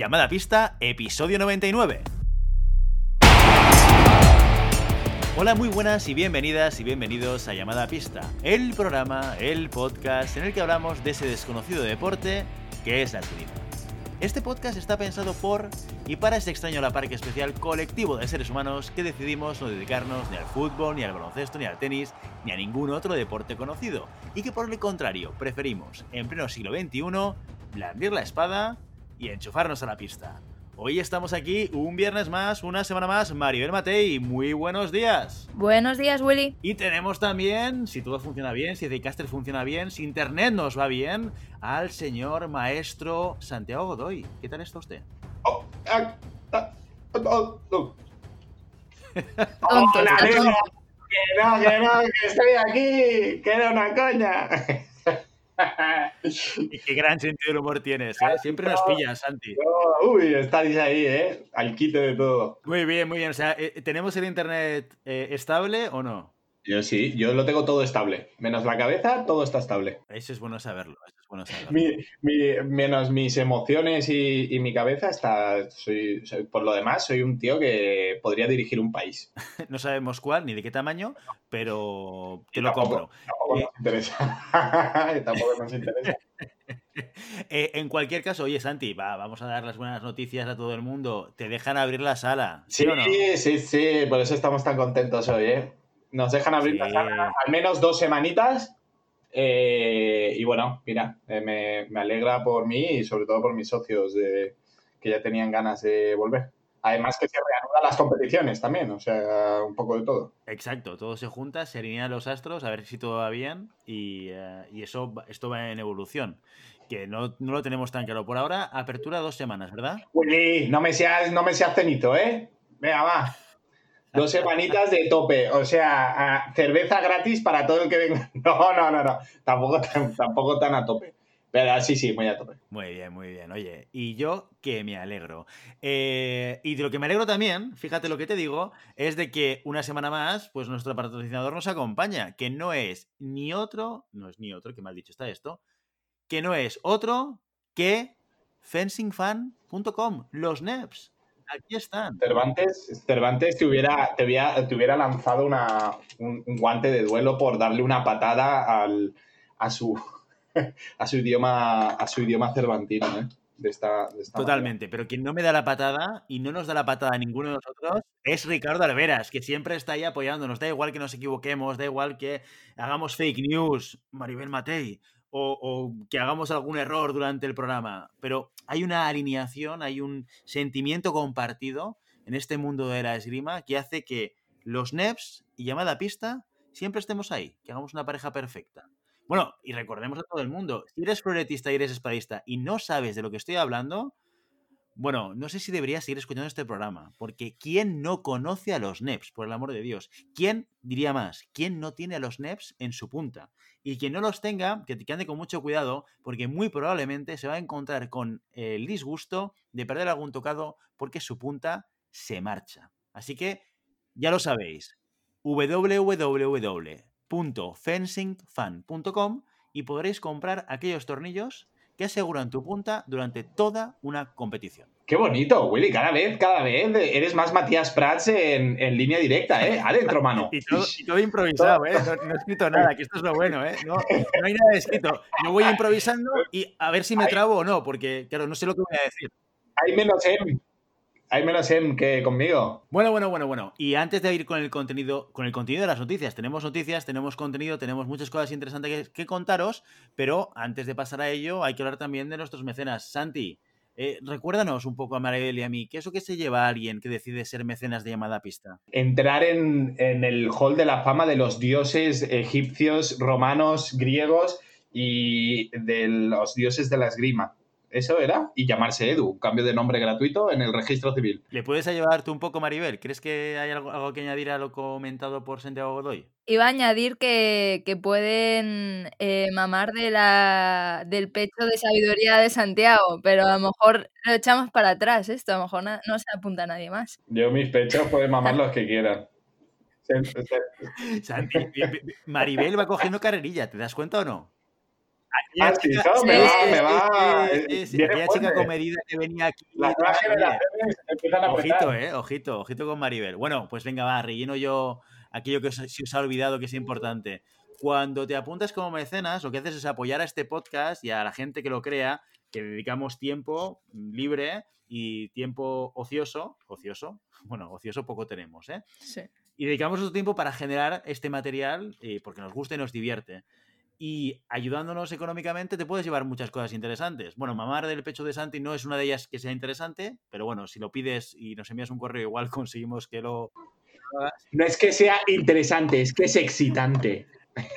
Llamada Pista, episodio 99. Hola, muy buenas y bienvenidas y bienvenidos a Llamada Pista, el programa, el podcast en el que hablamos de ese desconocido deporte que es la esgrima. Este podcast está pensado por y para ese extraño la parque especial colectivo de seres humanos que decidimos no dedicarnos ni al fútbol, ni al baloncesto, ni al tenis, ni a ningún otro deporte conocido, y que por el contrario preferimos, en pleno siglo XXI, blandir la espada y enchufarnos a la pista. Hoy estamos aquí un viernes más, una semana más, Maribel Matei, muy buenos días. Buenos días, Willy. Y tenemos también, si todo funciona bien, si Zcaster funciona bien, si Internet nos va bien, al señor maestro Santiago Godoy. ¿Qué tal está usted? Oh, ah, ah, oh, oh. Hola. Que no, que no, que estoy aquí, que era una coña. Y qué gran sentido del humor tienes, ¿eh? Siempre nos pillas, Santi. No, uy, estáis ahí, ¿eh? Al quite de todo. Muy bien, muy bien. O sea, eh, ¿tenemos el Internet eh, estable o no? Yo sí, yo lo tengo todo estable. Menos la cabeza, todo está estable. Eso es bueno saberlo, eso es bueno saberlo. Mi- mi- menos mis emociones y, y mi cabeza, está, soy, soy- por lo demás, soy un tío que podría dirigir un país. No sabemos cuál ni de qué tamaño, pero te lo tampoco- compro. Tampoco Eh. nos interesa. tampoco nos interesa. Eh, en cualquier caso, oye, Santi, va, vamos a dar las buenas noticias a todo el mundo. Te dejan abrir la sala, ¿sí, Sí, o no? sí, sí, por eso estamos tan contentos hoy, ¿eh? Nos dejan abrir la Sí. sala al menos dos semanitas. eh, y bueno, mira, eh, me, me alegra por mí y sobre todo por mis socios de- que ya tenían ganas de volver. Además que se reanudan las competiciones también, o sea, un poco de todo. Exacto, todo se junta, se alinean los astros, a ver si todo va bien y, eh, y eso, esto va en evolución. Que no, no lo tenemos tan claro. Por ahora, apertura dos semanas, ¿verdad? Willy, no me seas, no me seas cenito, ¿eh? Venga, va. Dos semanitas de tope, o sea, cerveza gratis para todo el que venga. No, no, no, no, tampoco tan, tampoco tan a tope. Pero sí, sí, muy a tope. Muy bien, muy bien. Oye, y yo que me alegro. Eh, y de lo que me alegro también, fíjate lo que te digo, es de que una semana más, pues nuestro patrocinador nos acompaña, que no es ni otro, no es ni otro, que mal dicho está esto, que no es otro que fencingfan.com, los NEPs. Aquí están. Cervantes, Cervantes te hubiera, te hubiera, te hubiera lanzado una, un, un guante de duelo por darle una patada al, a su a su idioma a su idioma cervantino, ¿eh? De esta, de esta Totalmente, pero quien no me da la patada y no nos da la patada a ninguno de nosotros es Ricardo Alveras, que siempre está ahí apoyándonos. Da igual que nos equivoquemos, da igual que hagamos fake news, Maribel Matei, o, que hagamos algún error durante el programa. Pero hay una alineación, hay un sentimiento compartido en este mundo de la esgrima que hace que los NEPs y llamada pista siempre estemos ahí, que hagamos una pareja perfecta. Bueno, y recordemos a todo el mundo, si eres floretista y eres espadista y no sabes de lo que estoy hablando, bueno, no sé si deberías seguir escuchando este programa, porque ¿quién no conoce a los NEPs, por el amor de Dios? ¿Quién, diría más, quién no tiene a los NEPs en su punta? Y quien no los tenga, que que ande con mucho cuidado, porque muy probablemente se va a encontrar con el disgusto de perder algún tocado porque su punta se marcha. Así que, ya lo sabéis, www.fencingfan.com y podréis comprar aquellos tornillos que aseguran tu punta durante toda una competición. Qué bonito, Willy. Cada vez, cada vez eres más Matías Prats en, en línea directa, ¿eh? Adentro, mano. Y todo, y todo improvisado, ¿eh? No, no he escrito nada, que esto es lo bueno, ¿eh? No, no hay nada escrito. Yo voy improvisando y a ver si me trabo o no, porque, claro, no sé lo que voy a decir. Hay menos M. Hay menos M que conmigo. Bueno, bueno, bueno, bueno. Y antes de ir con el contenido, con el contenido de las noticias, tenemos noticias, tenemos contenido, tenemos muchas cosas interesantes que, que contaros, pero antes de pasar a ello, hay que hablar también de nuestros mecenas. Santi, eh, recuérdanos un poco a Maribel y a mí, ¿qué es lo que se lleva a alguien que decide ser mecenas de llamada a pista? Entrar en, en el hall de la fama de los dioses egipcios, romanos, griegos y de los dioses de la esgrima. Eso era. Y llamarse Edu, un cambio de nombre gratuito en el registro civil. ¿Le puedes ayudar tú un poco, Maribel? ¿Crees que hay algo, algo que añadir a lo comentado por Santiago Godoy? Iba a añadir que, que pueden eh, mamar de la, del pecho de sabiduría de Santiago, pero a lo mejor lo echamos para atrás esto, a lo mejor na- no se apunta nadie más. Yo mis pechos pueden mamar los que quieran. Maribel va cogiendo carrerilla, ¿te das cuenta o no? Aquella ¿Has chica, visto? Me sí, va, sí, me va. sí, eh, sí, sí, aquella chica comedida que venía aquí. Las empiezan a Ojito, eh, ojito, ojito con Maribel. Bueno, pues venga, va, relleno yo aquello que os, si os ha olvidado que es importante. Cuando te apuntas como mecenas, lo que haces es apoyar a este podcast y a la gente que lo crea, que dedicamos tiempo libre y tiempo ocioso, ocioso, bueno, ocioso poco tenemos, ¿eh? Sí. Y dedicamos nuestro tiempo para generar este material eh, porque nos gusta y nos divierte. Y ayudándonos económicamente te puedes llevar muchas cosas interesantes. Bueno, mamar del pecho de Santi no es una de ellas que sea interesante, pero bueno, si lo pides y nos envías un correo, igual conseguimos que lo. No es que sea interesante, es que es excitante.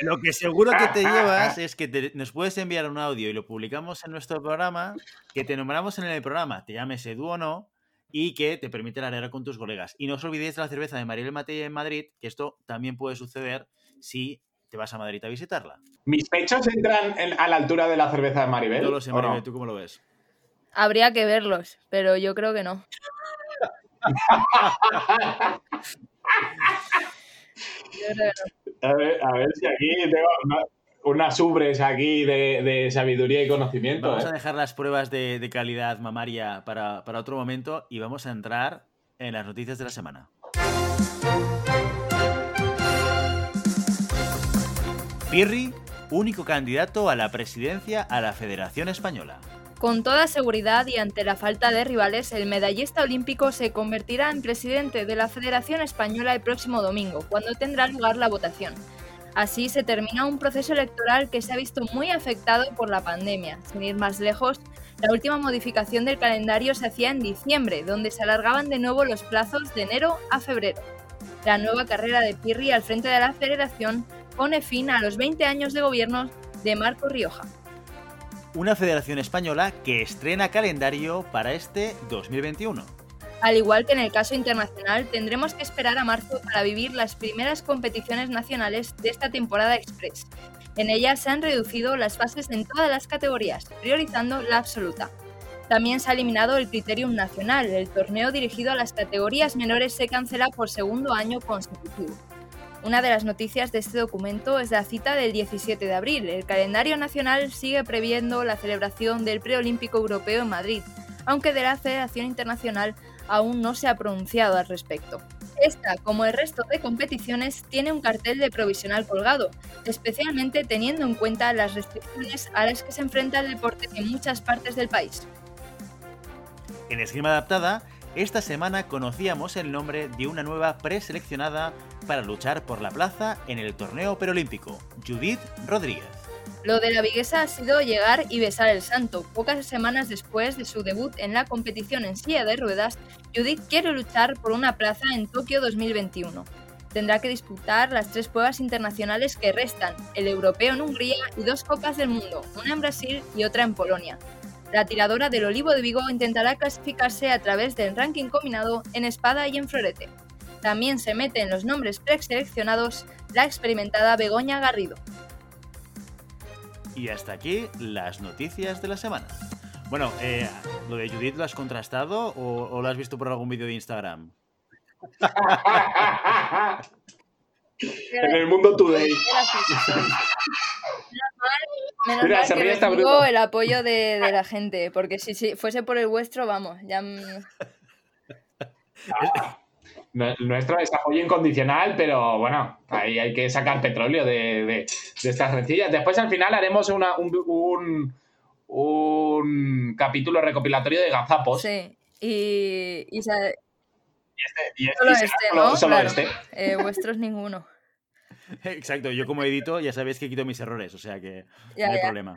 Lo que seguro que te llevas es que te- nos puedes enviar un audio y lo publicamos en nuestro programa, que te nombramos en el programa, te llames Edu o no, y que te permite alegrar con tus colegas. Y no os olvidéis de la cerveza de Mariel Matei en Madrid, que esto también puede suceder si te vas a Madrid a visitarla. ¿Mis pechos entran en- a la altura de la cerveza de Maribel? No lo sé, ¿tú cómo lo ves? Habría que verlos, pero yo creo que no. Yo creo que no. A ver, a ver si aquí tengo una- unas ubres aquí de, de sabiduría y conocimiento. Vamos ¿eh? a dejar las pruebas de, de calidad mamaria para, para otro momento y vamos a entrar en las noticias de la semana. Pirri, único candidato a la presidencia a la Federación Española. Con toda seguridad y ante la falta de rivales, el medallista olímpico se convertirá en presidente de la Federación Española el próximo domingo, cuando tendrá lugar la votación. Así se termina un proceso electoral que se ha visto muy afectado por la pandemia. Sin ir más lejos, la última modificación del calendario se hacía en diciembre, donde se alargaban de nuevo los plazos de enero a febrero. La nueva carrera de Pirri al frente de la federación pone fin a los 20 años de gobierno de Marco Rioja. Una federación española que estrena calendario para este 2021. Al igual que en el caso internacional, tendremos que esperar a marzo para vivir las primeras competiciones nacionales de esta temporada express. En ellas se han reducido las fases en todas las categorías, priorizando la absoluta. También se ha eliminado el criterium nacional, el torneo dirigido a las categorías menores se cancela por segundo año consecutivo. Una de las noticias de este documento es la cita del 17 de abril. El calendario nacional sigue previendo la celebración del preolímpico europeo en Madrid, aunque de la Federación Internacional aún no se ha pronunciado al respecto. Esta, como el resto de competiciones, tiene un cartel de provisional colgado, especialmente teniendo en cuenta las restricciones a las que se enfrenta el deporte en muchas partes del país. En Esgrima Adaptada, esta semana conocíamos el nombre de una nueva preseleccionada para luchar por la plaza en el torneo perolímpico, Judith Rodríguez. Lo de la viguesa ha sido llegar y besar el santo. Pocas semanas después de su debut en la competición en silla de ruedas, Judith quiere luchar por una plaza en Tokio 2021. Tendrá que disputar las tres pruebas internacionales que restan, el europeo en Hungría y dos copas del mundo, una en Brasil y otra en Polonia. La tiradora del Olivo de Vigo intentará clasificarse a través del ranking combinado en espada y en florete. También se mete en los nombres preseleccionados la experimentada Begoña Garrido. Y hasta aquí las noticias de la semana. Bueno, eh, ¿lo de Judith lo has contrastado o, o lo has visto por algún vídeo de Instagram? en el mundo today. Menos Mira, mal se que ríe esta recibo bruta. el apoyo de, de la gente, porque si, si fuese por el vuestro, vamos, ya... Nue- Nuestro es apoyo incondicional, pero bueno, ahí hay que sacar petróleo de, de- de estas rencillas. Después al final haremos una- un, un- un capítulo recopilatorio de gazapos. Sí, y, y sa- Y este- Solo y este, solo- ¿no? solo Claro. este. eh, vuestros ninguno. Exacto, yo como edito ya sabéis que quito mis errores, o sea que Ya, no hay ya. problema.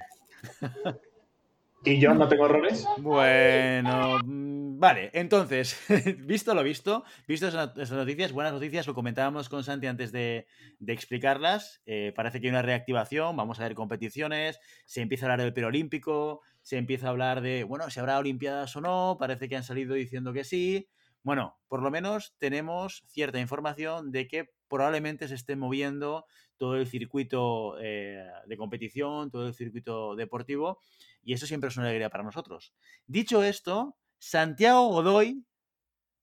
¿Y yo no tengo errores? Bueno, mm, vale, entonces, visto lo visto, visto esas esas noticias, buenas noticias, lo comentábamos con Santi antes de, de explicarlas, eh, parece que hay una reactivación, vamos a ver competiciones, se empieza a hablar del preolímpico, se empieza a hablar de, bueno, si habrá olimpiadas o no, parece que han salido diciendo que sí, bueno, por lo menos tenemos cierta información de que probablemente se esté moviendo todo el circuito eh, de competición, todo el circuito deportivo, y eso siempre es una alegría para nosotros. Dicho esto, Santiago Godoy,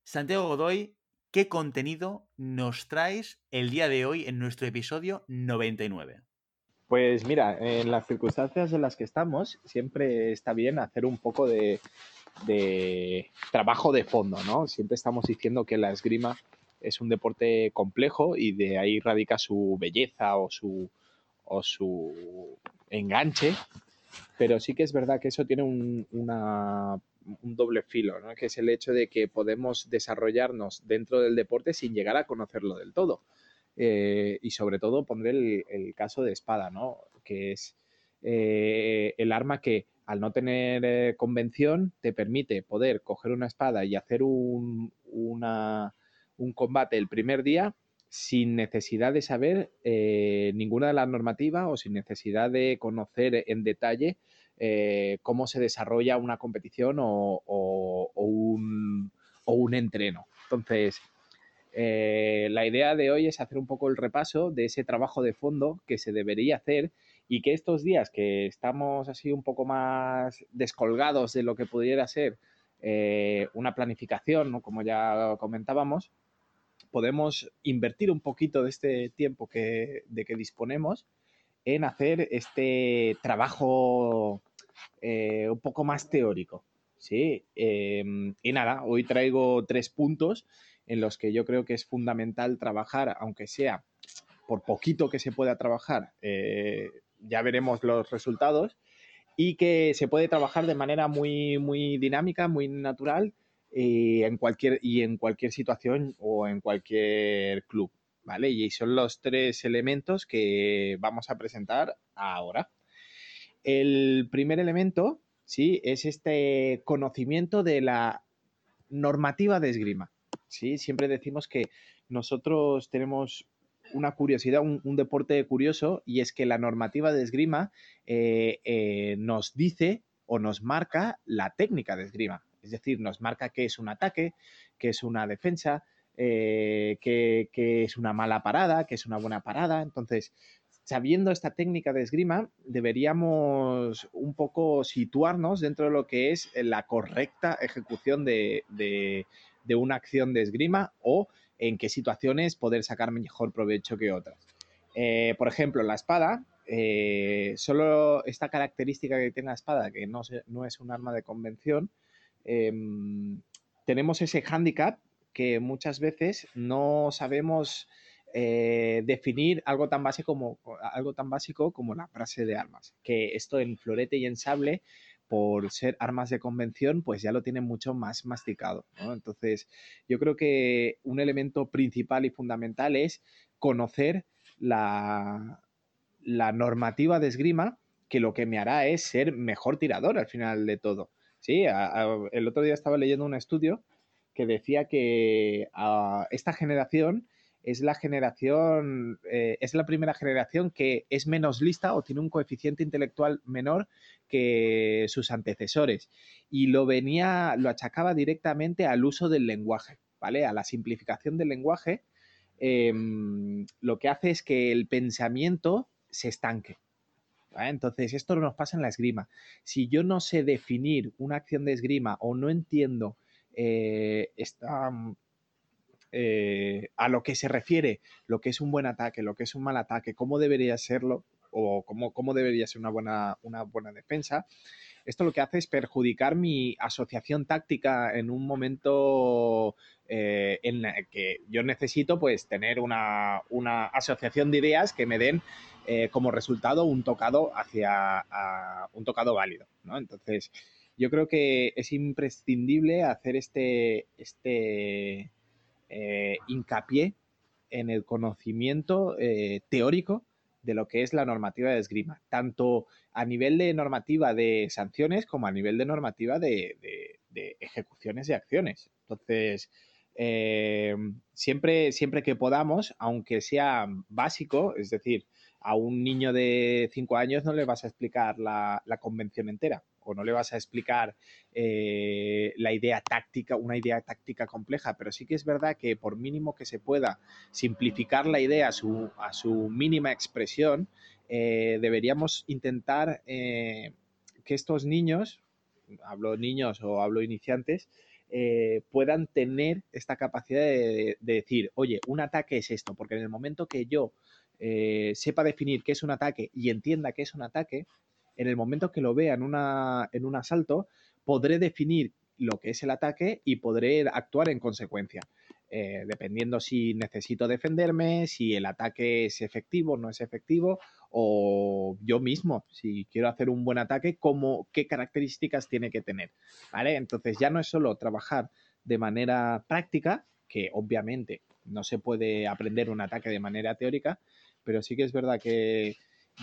Santiago Godoy, ¿qué contenido nos traes el día de hoy en nuestro episodio 99? Pues mira, en las circunstancias en las que estamos, siempre está bien hacer un poco de, de trabajo de fondo, ¿no? Siempre estamos diciendo que la esgrima es un deporte complejo y de ahí radica su belleza o su, o su enganche, pero sí que es verdad que eso tiene un, un doble filo, ¿no? que es el hecho de que podemos desarrollarnos dentro del deporte sin llegar a conocerlo del todo. Eh, y sobre todo pondré el, caso de espada, ¿no? que es eh, el arma que al no tener eh, convención te permite poder coger una espada y hacer un, una, un combate el primer día sin necesidad de saber eh, ninguna de las normativas o sin necesidad de conocer en detalle eh, cómo se desarrolla una competición o, un, entreno. Entonces, eh, la idea de hoy es hacer un poco el repaso de ese trabajo de fondo que se debería hacer y que estos días que estamos así un poco más descolgados de lo que pudiera ser una planificación, como ya comentábamos, podemos invertir un poquito de este tiempo que, de que disponemos en hacer este trabajo eh, un poco más teórico. ¿sí? Em, y nada, hoy traigo tres puntos en los que yo creo que es fundamental trabajar, aunque sea por poquito que se pueda trabajar, eh, ya veremos los resultados, y que se puede trabajar de manera muy, muy dinámica, muy natural y en cualquier, y en cualquier situación o en cualquier club. ¿Vale? Y son los tres elementos que vamos a presentar ahora. El primer elemento, ¿sí? Es este conocimiento de la normativa de esgrima. ¿sí? Siempre decimos que nosotros tenemos una curiosidad, un, deporte curioso, y es que la normativa de esgrima eh, eh, nos dice o nos marca la técnica de esgrima. Es decir, nos marca qué es un ataque, qué es una defensa, eh, qué, es una mala parada, qué es una buena parada. Entonces, sabiendo esta técnica de esgrima, deberíamos un poco situarnos dentro de lo que es la correcta ejecución de, una acción de esgrima o en qué situaciones poder sacar mejor provecho que otras. Eh, por ejemplo, la espada, eh, solo esta característica que tiene la espada, que no, no es un arma de convención, Em, tenemos ese hándicap que muchas veces no sabemos eh, definir algo tan, básico como, la frase de armas. Que esto en florete y en sable, por ser armas de convención, pues ya lo tienen mucho más masticado. Entonces, yo creo que un elemento principal y fundamental es conocer la normativa de esgrima, que lo que me hará es ser mejor tirador al final de todo. Sí, el otro día estaba leyendo un estudio que decía que esta generación es la generación, eh, es la primera generación que es menos lista o tiene un coeficiente intelectual menor que sus antecesores. Y lo venía, lo achacaba directamente al uso del lenguaje, ¿vale? A la simplificación del lenguaje. Em, lo que hace es que el pensamiento se estanque. Entonces, esto nos pasa en la esgrima. Si yo no sé definir una acción de esgrima o no entiendo eh, eh, a lo que se refiere lo que es un buen ataque, lo que es un mal ataque, cómo debería serlo o cómo, cómo debería ser una buena, una buena defensa, esto lo que hace es perjudicar mi asociación táctica en un momento eh, en el que yo necesito pues tener una, una asociación de ideas que me den eh, como resultado un tocado hacia un tocado válido. Entonces, yo creo que es imprescindible hacer este, este eh, hincapié en el conocimiento eh, teórico de lo que es la normativa de esgrima, tanto a nivel de normativa de sanciones como a nivel de normativa de, ejecuciones y acciones. Entonces, siempre, siempre que podamos, aunque sea básico, es decir, a un niño de 5 años no le vas a explicar la, convención entera o no le vas a explicar eh, la idea táctica, una idea táctica compleja, pero sí que es verdad que por mínimo que se pueda simplificar la idea a su, mínima expresión, eh, deberíamos intentar eh, que estos niños, hablo niños o hablo iniciantes, puedan tener esta capacidad de, decir, oye, un ataque es esto, porque en el momento que yo eh, sepa definir qué es un ataque y entienda qué es un ataque, en el momento que lo vea en, una, en un asalto, podré definir lo que es el ataque y podré actuar en consecuencia. Eh, dependiendo si necesito defenderme, si el ataque es efectivo o no es efectivo, o yo mismo, si quiero hacer un buen ataque, cómo, qué características tiene que tener. ¿vale? Entonces ya no es solo trabajar de manera práctica, que obviamente no se puede aprender un ataque de manera teórica, pero sí que es verdad que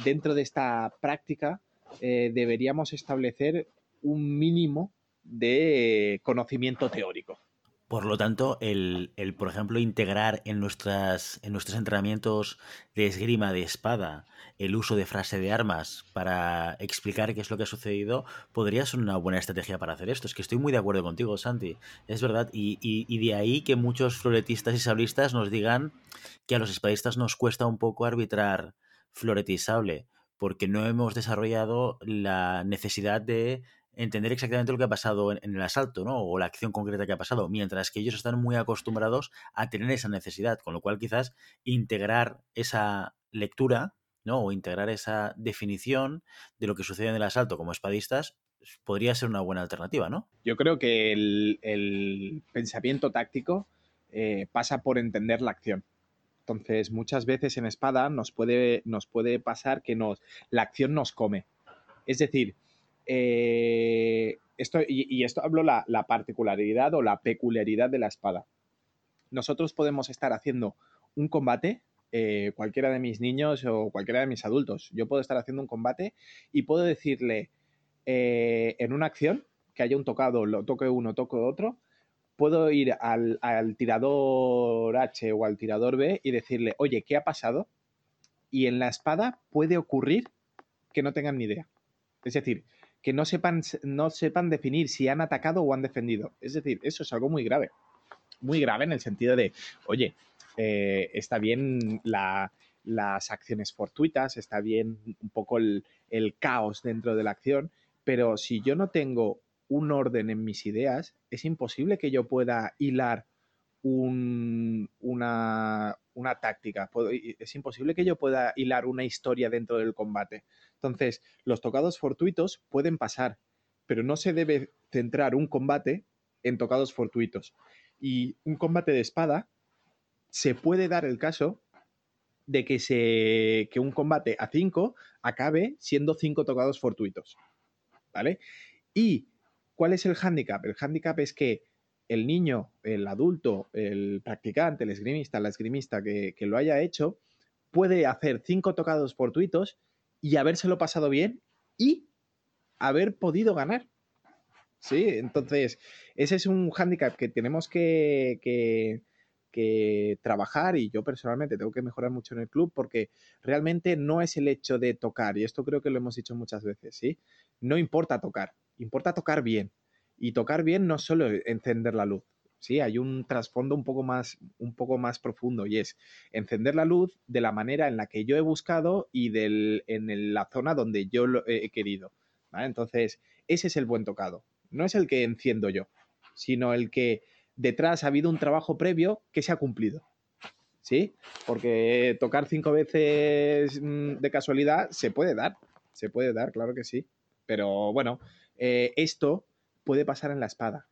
dentro de esta práctica eh, deberíamos establecer un mínimo de conocimiento teórico. Por lo tanto, el, por ejemplo, integrar en, nuestras, en nuestros entrenamientos de esgrima de espada el uso de frase de armas para explicar qué es lo que ha sucedido, podría ser una buena estrategia para hacer esto. Es que estoy muy de acuerdo contigo, Santi. Es verdad. Y, y de ahí que muchos floretistas y sablistas nos digan que a los espadistas nos cuesta un poco arbitrar florete y sable, porque no hemos desarrollado la necesidad de entender exactamente lo que ha pasado en, el asalto, ¿no? O la acción concreta que ha pasado, mientras que ellos están muy acostumbrados a tener esa necesidad, con lo cual quizás integrar esa lectura, ¿no? O integrar esa definición de lo que sucede en el asalto como espadistas podría ser una buena alternativa, ¿no? Yo creo que el, pensamiento táctico eh, pasa por entender la acción. Entonces, muchas veces en espada nos puede, nos puede pasar que nos, la acción nos come. Es decir, eh, esto, y, esto hablo la, la particularidad o la peculiaridad de la espada. Nosotros podemos estar haciendo un combate, eh, cualquiera de mis niños o cualquiera de mis adultos, yo puedo estar haciendo un combate y puedo decirle eh, en una acción que haya un tocado, lo toque uno, toque otro, puedo ir al, al, tirador H o al tirador B y decirle, oye, ¿qué ha pasado? Y en la espada puede ocurrir que no tengan ni idea. Es decir, que no sepan, no sepan definir si han atacado o han defendido. Es decir, eso es algo muy grave. Muy grave en el sentido de, oye, eh, está bien las acciones fortuitas, está bien un poco el, caos dentro de la acción, pero si yo no tengo un orden en mis ideas, es imposible que yo pueda hilar una, una táctica. es imposible que yo pueda hilar una historia dentro del combate. Entonces, los tocados fortuitos pueden pasar, pero no se debe centrar un combate en tocados fortuitos. Y un combate de espada se puede dar el caso de que, se, que un combate a 5 acabe siendo 5 tocados fortuitos. ¿Vale? ¿Y cuál es el hándicap? El hándicap es que el niño, el adulto, el practicante, el esgrimista, la esgrimista que, lo haya hecho, puede hacer cinco tocados fortuitos y habérselo pasado bien y haber podido ganar. Sí, entonces ese es un hándicap que tenemos que, que, que, trabajar y yo personalmente tengo que mejorar mucho en el club porque realmente no es el hecho de tocar, y esto creo que lo hemos dicho muchas veces, ¿sí? No importa tocar, importa tocar bien. Y tocar bien no solo encender la luz, ¿sí? Hay un trasfondo un poco más, un poco más profundo y es encender la luz de la manera en la que yo he buscado y del, en la zona donde yo lo he querido. Entonces, ese es el buen tocado. No es el que enciendo yo, sino el que detrás ha habido un trabajo previo que se ha cumplido. ¿Sí? Porque tocar cinco veces mm, de casualidad se puede dar, se puede dar, claro que sí. Pero bueno, eh, esto puede pasar en la espada,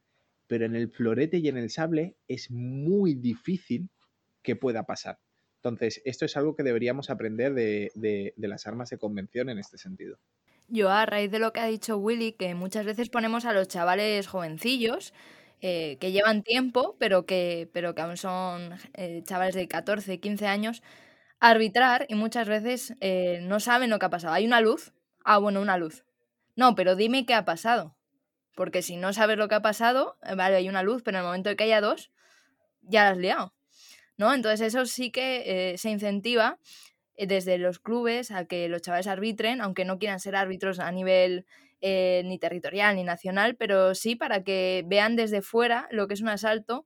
pero en el florete y en el sable es muy difícil que pueda pasar. Entonces, esto es algo que deberíamos aprender de, las armas de convención en este sentido. Yo, a raíz de lo que ha dicho Willy, que muchas veces ponemos a los chavales jovencillos, eh, que llevan tiempo, pero que, pero que aún son eh, chavales de 14, 15 años, a arbitrar y muchas veces eh, no saben lo que ha pasado. ¿Hay una luz? Ah, bueno, una luz. No, pero dime qué ha pasado. Porque si no sabes lo que ha pasado, eh, vale, hay una luz, pero en el momento de que haya dos, ya la has liado. ¿No? Entonces eso sí que eh, se incentiva eh, desde los clubes a que los chavales arbitren, aunque no quieran ser árbitros a nivel ni territorial ni nacional, pero sí para que vean desde fuera lo que es un asalto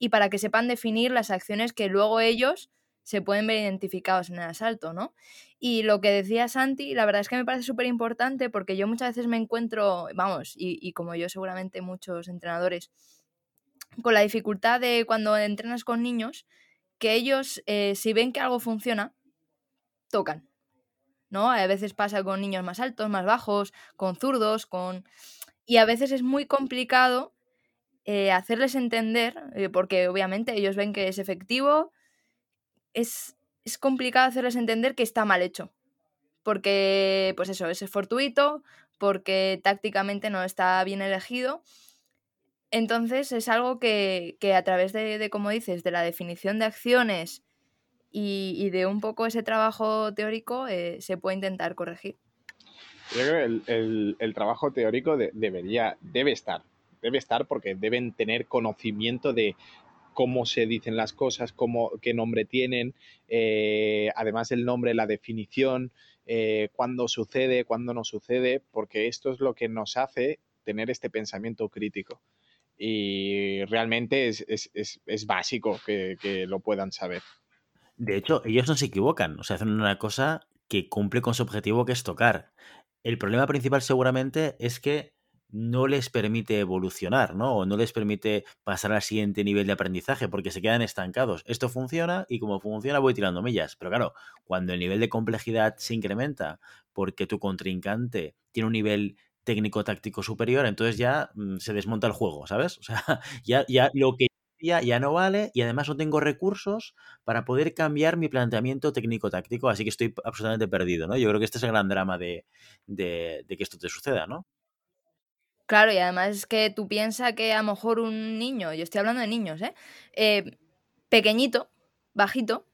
y para que sepan definir las acciones que luego ellos se pueden ver identificados en el asalto, ¿no? Y lo que decía Santi, la verdad es que me parece súper importante porque yo muchas veces me encuentro, vamos, y, como yo seguramente muchos entrenadores, con la dificultad de cuando entrenas con niños, que ellos, eh, si ven que algo funciona, tocan. ¿No? A veces pasa con niños más altos, más bajos, con zurdos, con. Y a veces es muy complicado eh, hacerles entender, eh, porque obviamente ellos ven que es efectivo, es, es complicado hacerles entender que está mal hecho. Porque, pues eso, es fortuito, porque tácticamente no está bien elegido. Entonces es algo que, que a través de, de, como dices, de la definición de acciones y, y de un poco ese trabajo teórico eh, se puede intentar corregir. Yo creo que el, el, trabajo teórico de, debería, debe estar, debe estar porque deben tener conocimiento de cómo se dicen las cosas, cómo, qué nombre tienen, eh, además el nombre, la definición, eh, cuándo sucede, cuándo no sucede, porque esto es lo que nos hace tener este pensamiento crítico. Y realmente es, es, es, es básico que, que, lo puedan saber. De hecho, ellos no se equivocan, o sea, hacen una cosa que cumple con su objetivo, que es tocar. El problema principal seguramente es que no les permite evolucionar, ¿no? O no les permite pasar al siguiente nivel de aprendizaje porque se quedan estancados. Esto funciona y como funciona voy tirando millas. Pero claro, cuando el nivel de complejidad se incrementa porque tu contrincante tiene un nivel técnico-táctico superior, entonces ya mmm, se desmonta el juego, ¿sabes? O sea, ya, ya lo que ya, ya no vale y además no tengo recursos para poder cambiar mi planteamiento técnico-táctico, así que estoy absolutamente perdido, ¿no? Yo creo que este es el gran drama de, de que esto te suceda, ¿no? Claro, y además es que tú piensas que a lo mejor un niño, yo estoy hablando de niños, ¿eh? eh pequeñito, bajito,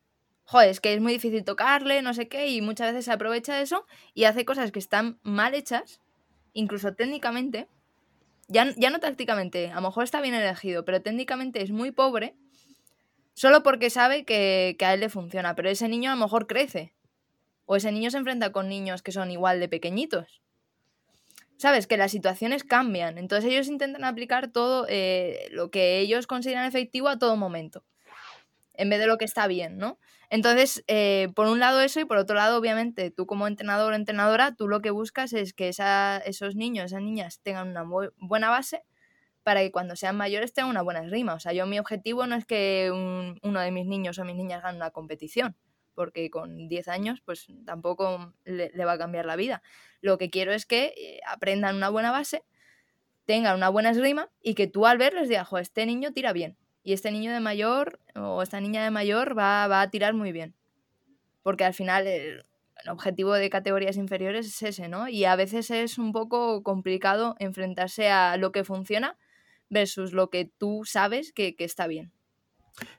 joder, es que es muy difícil tocarle, no sé qué, y muchas veces se aprovecha eso y hace cosas que están mal hechas, incluso técnicamente, ya, ya no tácticamente, a lo mejor está bien elegido, pero técnicamente es muy pobre, solo porque sabe que, que a él le funciona, pero ese niño a lo mejor crece, o ese niño se enfrenta con niños que son igual de pequeñitos. ¿Sabes? Que las situaciones cambian. Entonces ellos intentan aplicar todo eh, lo que ellos consideran efectivo a todo momento. En vez de lo que está bien, ¿no? Entonces, eh, por un lado eso y por otro lado, obviamente, tú como entrenador o entrenadora, tú lo que buscas es que esa, esos niños, esas niñas tengan una bu buena base para que cuando sean mayores tengan una buena esgrima. O sea, yo mi objetivo no es que un, uno de mis niños o mis niñas ganen una competición porque con 10 años pues tampoco le, va a cambiar la vida. Lo que quiero es que eh, aprendan una buena base, tengan una buena esgrima y que tú al verles digas, este niño tira bien y este niño de mayor o esta niña de mayor va, va a tirar muy bien. Porque al final el, objetivo de categorías inferiores es ese, ¿no? Y a veces es un poco complicado enfrentarse a lo que funciona versus lo que tú sabes que está bien.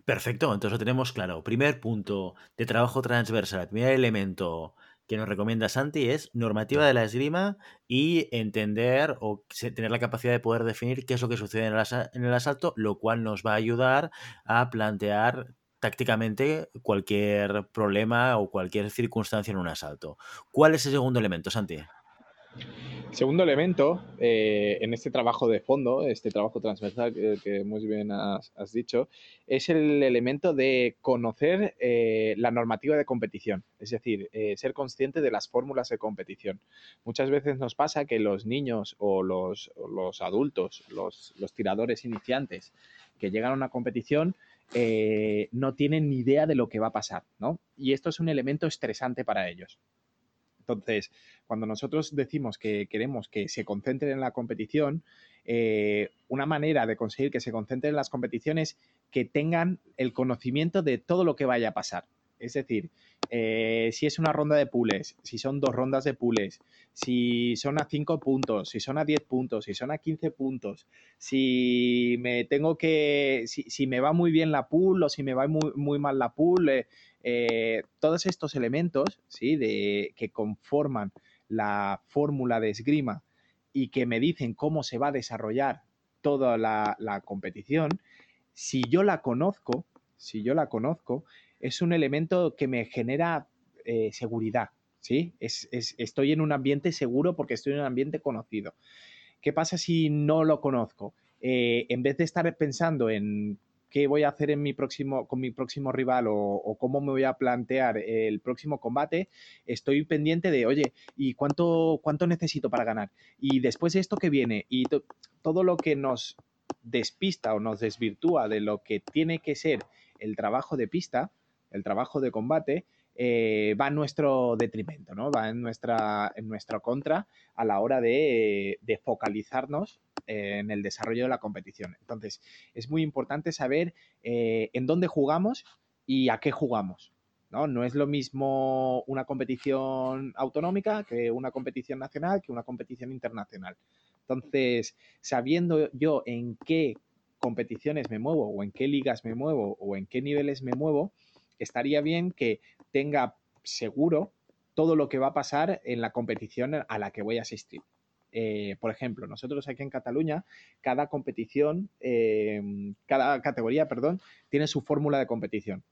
Perfecto, entonces lo tenemos claro. Primer punto de trabajo transversal, primer elemento que nos recomienda Santi es normativa de la esgrima y entender o tener la capacidad de poder definir qué es lo que sucede en el, asalto, lo cual nos va a ayudar a plantear tácticamente cualquier problema o cualquier circunstancia en un asalto. ¿Cuál es el segundo elemento, Santi? Segundo elemento, eh, en este trabajo de fondo, este trabajo transversal que, muy bien has, dicho, es el elemento de conocer eh, la normativa de competición, es decir, eh, ser consciente de las fórmulas de competición. Muchas veces nos pasa que los niños o los, adultos, los, los, tiradores iniciantes que llegan a una competición, eh, no tienen ni idea de lo que va a pasar, ¿no? Y esto es un elemento estresante para ellos. Entonces, cuando nosotros decimos que queremos que se concentren en la competición, eh, una manera de conseguir que se concentren en las competiciones que tengan el conocimiento de todo lo que vaya a pasar. Es decir, eh, si es una ronda de pules, si son dos rondas de pules, si son a 5 puntos, si son a 10 puntos, si son a 15 puntos, si me tengo que, si, si me va muy bien la pool o si me va muy, muy mal la pool, eh, eh, todos estos elementos ¿sí? de, que conforman la fórmula de esgrima y que me dicen cómo se va a desarrollar toda la, competición, si yo la conozco, si yo la conozco, es un elemento que me genera eh, seguridad, ¿sí? Es, estoy en un ambiente seguro porque estoy en un ambiente conocido. ¿Qué pasa si no lo conozco? Eh, en vez de estar pensando en qué voy a hacer en mi próximo, con mi próximo rival o, cómo me voy a plantear el próximo combate, estoy pendiente de, oye, ¿y cuánto, cuánto necesito para ganar? Y después de esto que viene, y to, todo lo que nos despista o nos desvirtúa de lo que tiene que ser el trabajo de pista, el trabajo de combate, eh, va en nuestro detrimento, ¿no? Va en nuestra, en nuestra contra a la hora de focalizarnos en el desarrollo de la competición. Entonces, es muy importante saber eh, en dónde jugamos y a qué jugamos. ¿no? no es lo mismo una competición autonómica que una competición nacional que una competición internacional. Entonces, sabiendo yo en qué competiciones me muevo o en qué ligas me muevo o en qué niveles me muevo, estaría bien que tenga seguro todo lo que va a pasar en la competición a la que voy a asistir. Eh, por ejemplo, nosotros aquí en Cataluña, cada competición, eh, cada categoría, perdón, tiene su fórmula de competición.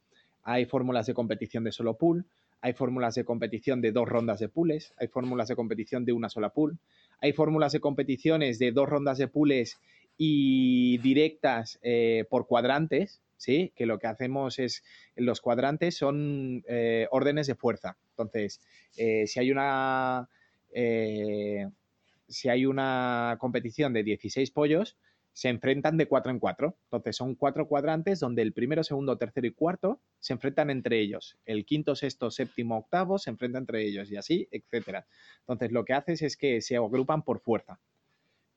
Hay fórmulas de competición de solo pool, hay fórmulas de competición de dos rondas de pools, hay fórmulas de competición de una sola pool, hay fórmulas de competiciones de dos rondas de pools y directas eh, por cuadrantes, ¿sí? Que lo que hacemos es, los cuadrantes son órdenes de fuerza. Entonces, si hay una si hay una competición de 16 pollos, se enfrentan de cuatro en cuatro. Entonces son cuatro cuadrantes donde el primero, segundo, tercero y cuarto se enfrentan entre ellos. El quinto, sexto, séptimo, octavo se enfrentan entre ellos y así, etcétera. Entonces lo que haces es que se agrupan por fuerza.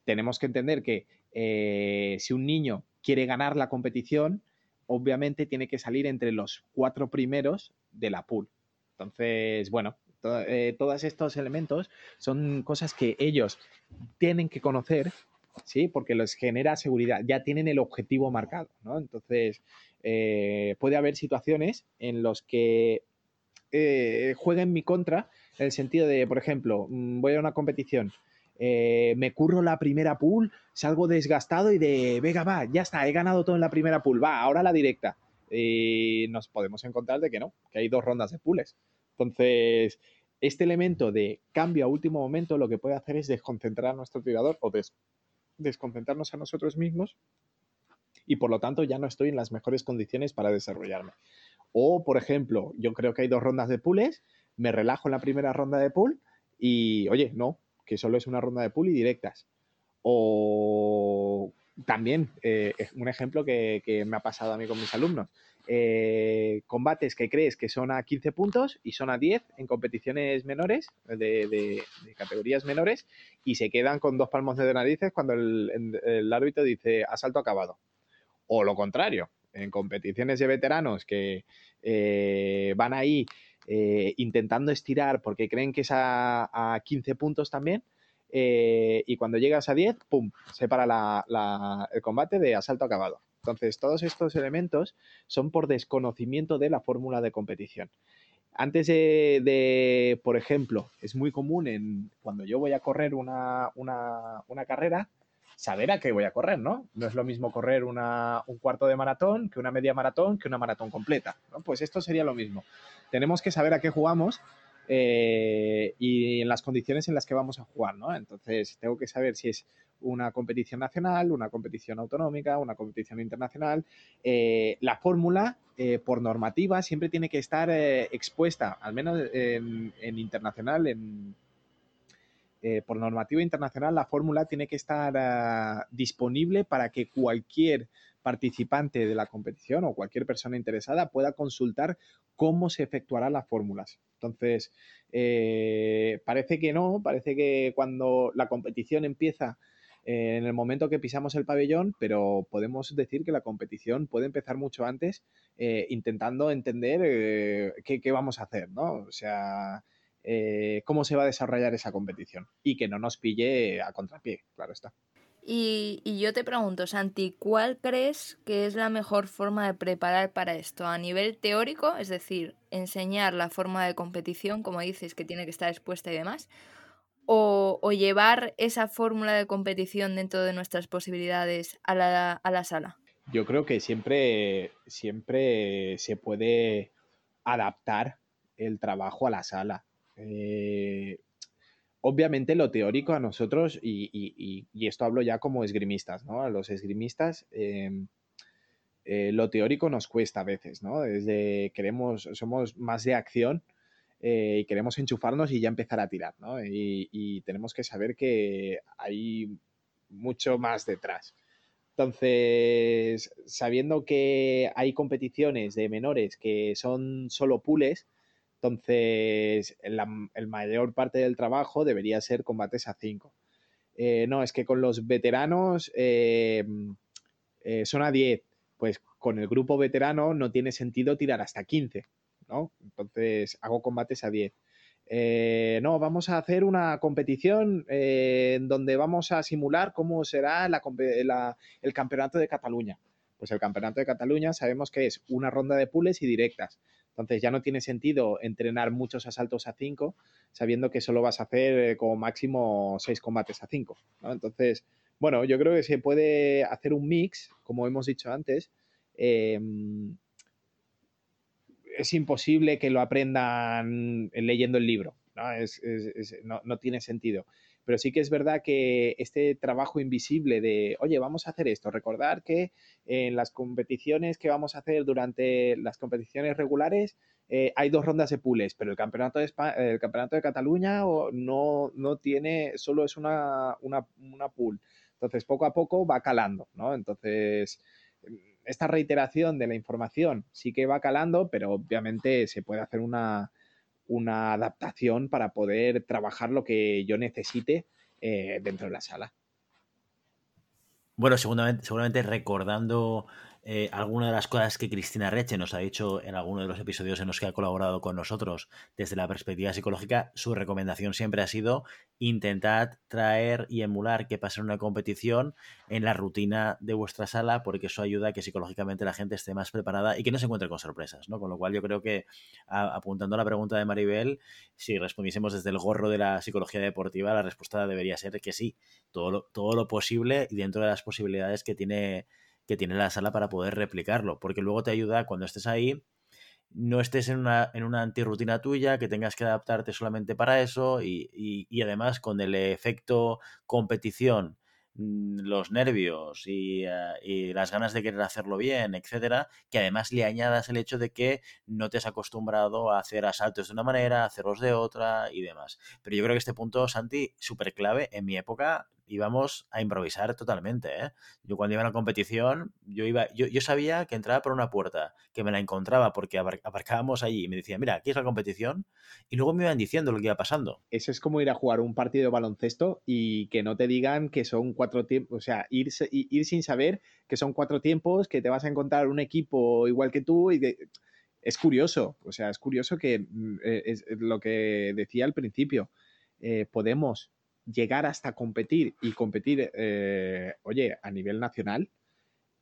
Tenemos que entender que eh, si un niño quiere ganar la competición, obviamente tiene que salir entre los cuatro primeros de la pool. Entonces, bueno, eh, todos estos elementos son cosas que ellos tienen que conocer, ¿sí? Porque les genera seguridad, ya tienen el objetivo marcado, ¿no? Entonces, eh, puede haber situaciones en los que eh, jueguen mi contra, en el sentido de, por ejemplo, mm, voy a una competición, me curro la primera pool, salgo desgastado y de, venga, va, ya está, he ganado todo en la primera pool, va, ahora la directa. Y nos podemos encontrar de que no, que hay dos rondas de pools. Entonces, este elemento de cambio a último momento lo que puede hacer es desconcentrar a nuestro tirador o desconcentrarnos a nosotros mismos y por lo tanto ya no estoy en las mejores condiciones para desarrollarme. O, por ejemplo, yo creo que hay dos rondas de pools, me relajo en la primera ronda de pool y, oye, no, que solo es una ronda de pool y directas. O también, eh, un ejemplo que, que me ha pasado a mí con mis alumnos. Eh, combates que crees que son a 15 puntos y son a 10 en competiciones menores, de, categorías menores, y se quedan con dos palmos de narices cuando el, árbitro dice asalto acabado. O lo contrario, en competiciones de veteranos que eh, van ahí eh, intentando estirar porque creen que es a, 15 puntos también. y cuando llegas a 10, ¡pum! Se para el combate de asalto acabado. Entonces, todos estos elementos son por desconocimiento de la fórmula de competición. Antes de, por ejemplo, es muy común en cuando yo voy a correr una, carrera, saber a qué voy a correr, ¿no? No es lo mismo correr un cuarto de maratón que una media maratón que una maratón completa. Pues esto sería lo mismo. Tenemos que saber a qué jugamos eh, y en las condiciones en las que vamos a jugar, ¿no? Entonces, tengo que saber si es una competición nacional, una competición autonómica, una competición internacional. Eh, la fórmula, eh, por normativa, siempre tiene que estar expuesta, al menos en, internacional, por normativa internacional, la fórmula tiene que estar disponible para que cualquier participante de la competición o cualquier persona interesada pueda consultar cómo se efectuarán las fórmulas. Entonces, parece que no, parece que cuando la competición empieza en el momento que pisamos el pabellón, pero podemos decir que la competición puede empezar mucho antes eh, intentando entender eh, qué, vamos a hacer, ¿no? O sea, eh, cómo se va a desarrollar esa competición y que no nos pille a contrapié, claro está. Y, y, yo te pregunto, Santi, ¿cuál crees que es la mejor forma de preparar para esto? A nivel teórico, es decir, enseñar la forma de competición, como dices, que tiene que estar expuesta y demás, o, llevar esa fórmula de competición dentro de nuestras posibilidades a la, sala? Yo creo que siempre, siempre se puede adaptar el trabajo a la sala. Eh, obviamente lo teórico a nosotros, y, esto hablo ya como esgrimistas, ¿no? A los esgrimistas, em, eh, lo teórico nos cuesta a veces, ¿no? Desde queremos, somos más de acción eh, y queremos enchufarnos y ya empezar a tirar, ¿no? Y, tenemos que saber que hay mucho más detrás. Entonces, sabiendo que hay competiciones de menores que son solo pools, Entonces, la el mayor parte del trabajo debería ser combates a 5. Eh, no, es que con los veteranos eh, eh, son a 10. Pues con el grupo veterano no tiene sentido tirar hasta 15, ¿no? Entonces hago combates a 10. no, vamos a hacer una competición en donde vamos a simular cómo será el campeonato de Cataluña. Pues el campeonato de Cataluña sabemos que es una ronda de pules y directas. Entonces ya no tiene sentido entrenar muchos asaltos a 5 sabiendo que solo vas a hacer eh, como máximo 6 combates a 5. Entonces, bueno, yo creo que se puede hacer un mix, como hemos dicho antes. Em, es imposible que lo aprendan leyendo el libro, ¿no? no tiene sentido. Pero sí que es verdad que este trabajo invisible de, oye, vamos a hacer esto, recordar que en las competiciones que vamos a hacer durante las competiciones regulares eh, hay dos rondas de pools, pero el campeonato de, el campeonato de Cataluña no, no tiene, solo es una, una, una pool. Entonces, poco a poco va calando, ¿no? Entonces, esta reiteración de la información sí que va calando, pero obviamente se puede hacer una, una adaptación para poder trabajar lo que yo necesite eh, dentro de la sala. Bueno, seguramente, seguramente recordando eh, alguna de las cosas que Cristina Reche nos ha dicho en alguno de los episodios en los que ha colaborado con nosotros desde la perspectiva psicológica, su recomendación siempre ha sido intentar traer y emular que pase una competición en la rutina de vuestra sala, porque eso ayuda a que psicológicamente la gente esté más preparada y que no se encuentre con sorpresas, ¿no? Con lo cual yo creo que, apuntando a la pregunta de Maribel, si respondiésemos desde el gorro de la psicología deportiva, la respuesta debería ser que sí, todo todo lo posible y dentro de las posibilidades que tiene que tiene la sala para poder replicarlo, porque luego te ayuda cuando estés ahí, no estés en una, en una antirrutina tuya, que tengas que adaptarte solamente para eso y, y además con el efecto competición Mm, los nervios y, eh, y, las ganas de querer hacerlo bien, etcétera, que además le añadas el hecho de que no te has acostumbrado a hacer asaltos de una manera, a hacerlos de otra y demás. Pero yo creo que este punto, Santi, súper clave. En mi época íbamos a improvisar totalmente. ¿eh? Yo cuando iba a la competición, yo iba, yo, yo, sabía que entraba por una puerta, que me la encontraba porque aparcábamos allí y me decían, mira, aquí es la competición, y luego me iban diciendo lo que iba pasando. Eso es como ir a jugar un partido de baloncesto y que no te digan que son cuatro tiempos, o sea, ir, ir sin saber que son cuatro tiempos, que te vas a encontrar un equipo igual que tú y es curioso, o sea, es curioso que mm, eh, es lo que decía al principio, eh, podemos llegar hasta competir y competir, eh, oye, a nivel nacional,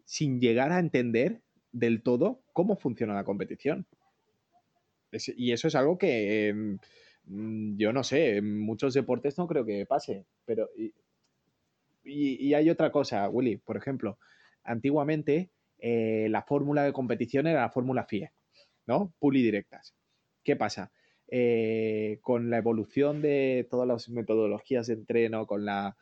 sin llegar a entender del todo cómo funciona la competición. y eso es algo que mm, yo no sé, en muchos deportes no creo que pase, pero y, hay otra cosa, Willy, por ejemplo, antiguamente eh, la fórmula de competición era la fórmula FIE, ¿no? directas. ¿Qué pasa? Eh, con la evolución de todas las metodologías de entreno, con la,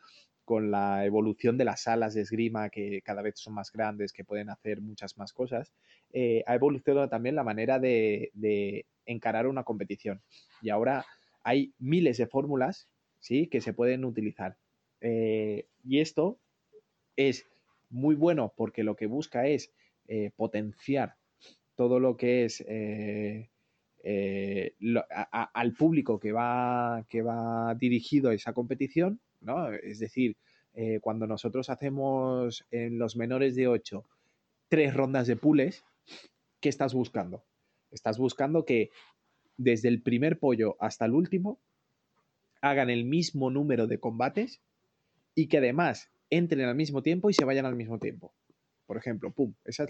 con la evolución de las salas de esgrima que cada vez son más grandes, que pueden hacer muchas más cosas, eh, ha evolucionado también la manera de, de, encarar una competición. Y ahora hay miles de fórmulas ¿sí? que se pueden utilizar. Eh, y esto es muy bueno porque lo que busca es potenciar todo lo que es al público que va, que va dirigido a esa competición, ¿no? Es decir, cuando nosotros hacemos en los menores de 8 tres rondas de pules, ¿qué estás buscando? Estás buscando que desde el primer pollo hasta el último hagan el mismo número de combates y que además entren al mismo tiempo y se vayan al mismo tiempo. Por ejemplo, pum, ese es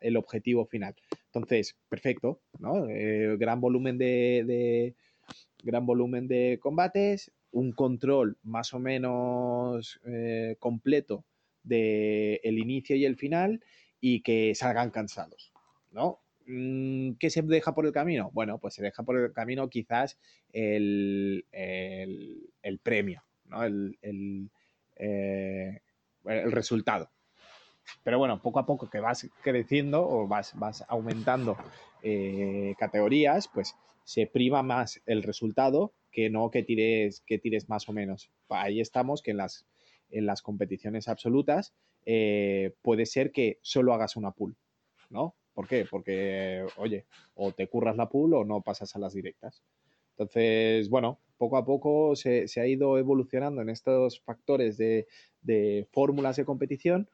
el objetivo final. Entonces, perfecto, ¿no? Eh, gran volumen de, gran volumen de combates, un control más o menos eh, completo del el inicio y el final y que salgan cansados, ¿no? Mm, ¿Qué se deja por el camino? Bueno, pues se deja por el camino quizás el, el premio, el, eh, el, resultado. Pero bueno, poco a poco que vas creciendo o vas, vas aumentando eh, categorías, pues se prima más el resultado que no que tires, que tires más o menos. Ahí estamos que en las, en las competiciones absolutas eh, puede ser que solo hagas una pool, ¿no? ¿Por qué? Porque, oye, o te curras la pool o no pasas a las directas. Entonces, bueno, poco a poco se, ha ido evolucionando en estos factores de, de fórmulas de competición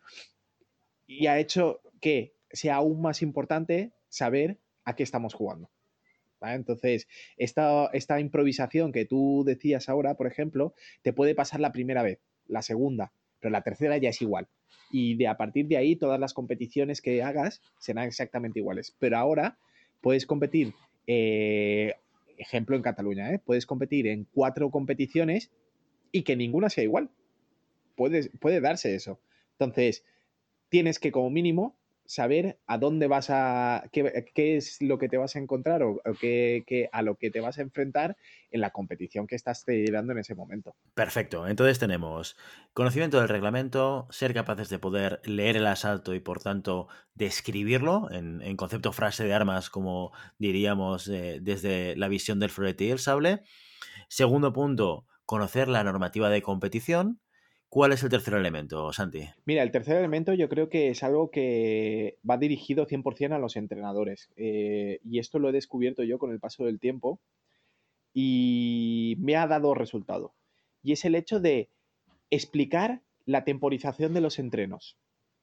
y ha hecho que sea aún más importante saber a qué estamos jugando. Entonces, esta, esta improvisación que tú decías ahora, por ejemplo, te puede pasar la primera vez, la segunda, pero la tercera ya es igual. Y de a partir de ahí, todas las competiciones que hagas serán exactamente iguales. Pero ahora puedes competir, eh, ejemplo en Cataluña, ¿eh? puedes competir en cuatro competiciones y que ninguna sea igual. Puede, puede darse eso. Entonces, tienes que como mínimo saber a dónde vas a, qué, es lo que te vas a encontrar o, qué, a lo que te vas a enfrentar en la competición que estás celebrando en ese momento. Perfecto. Entonces tenemos conocimiento del reglamento, ser capaces de poder leer el asalto y por tanto describirlo en, concepto frase de armas, como diríamos eh, desde la visión del florete y el sable. Segundo punto, conocer la normativa de competición. ¿Cuál es el tercer elemento, Santi? Mira, el tercer elemento yo creo que es algo que va dirigido 100% a los entrenadores. Eh, y esto lo he descubierto yo con el paso del tiempo y me ha dado resultado. Y es el hecho de explicar la temporización de los entrenos.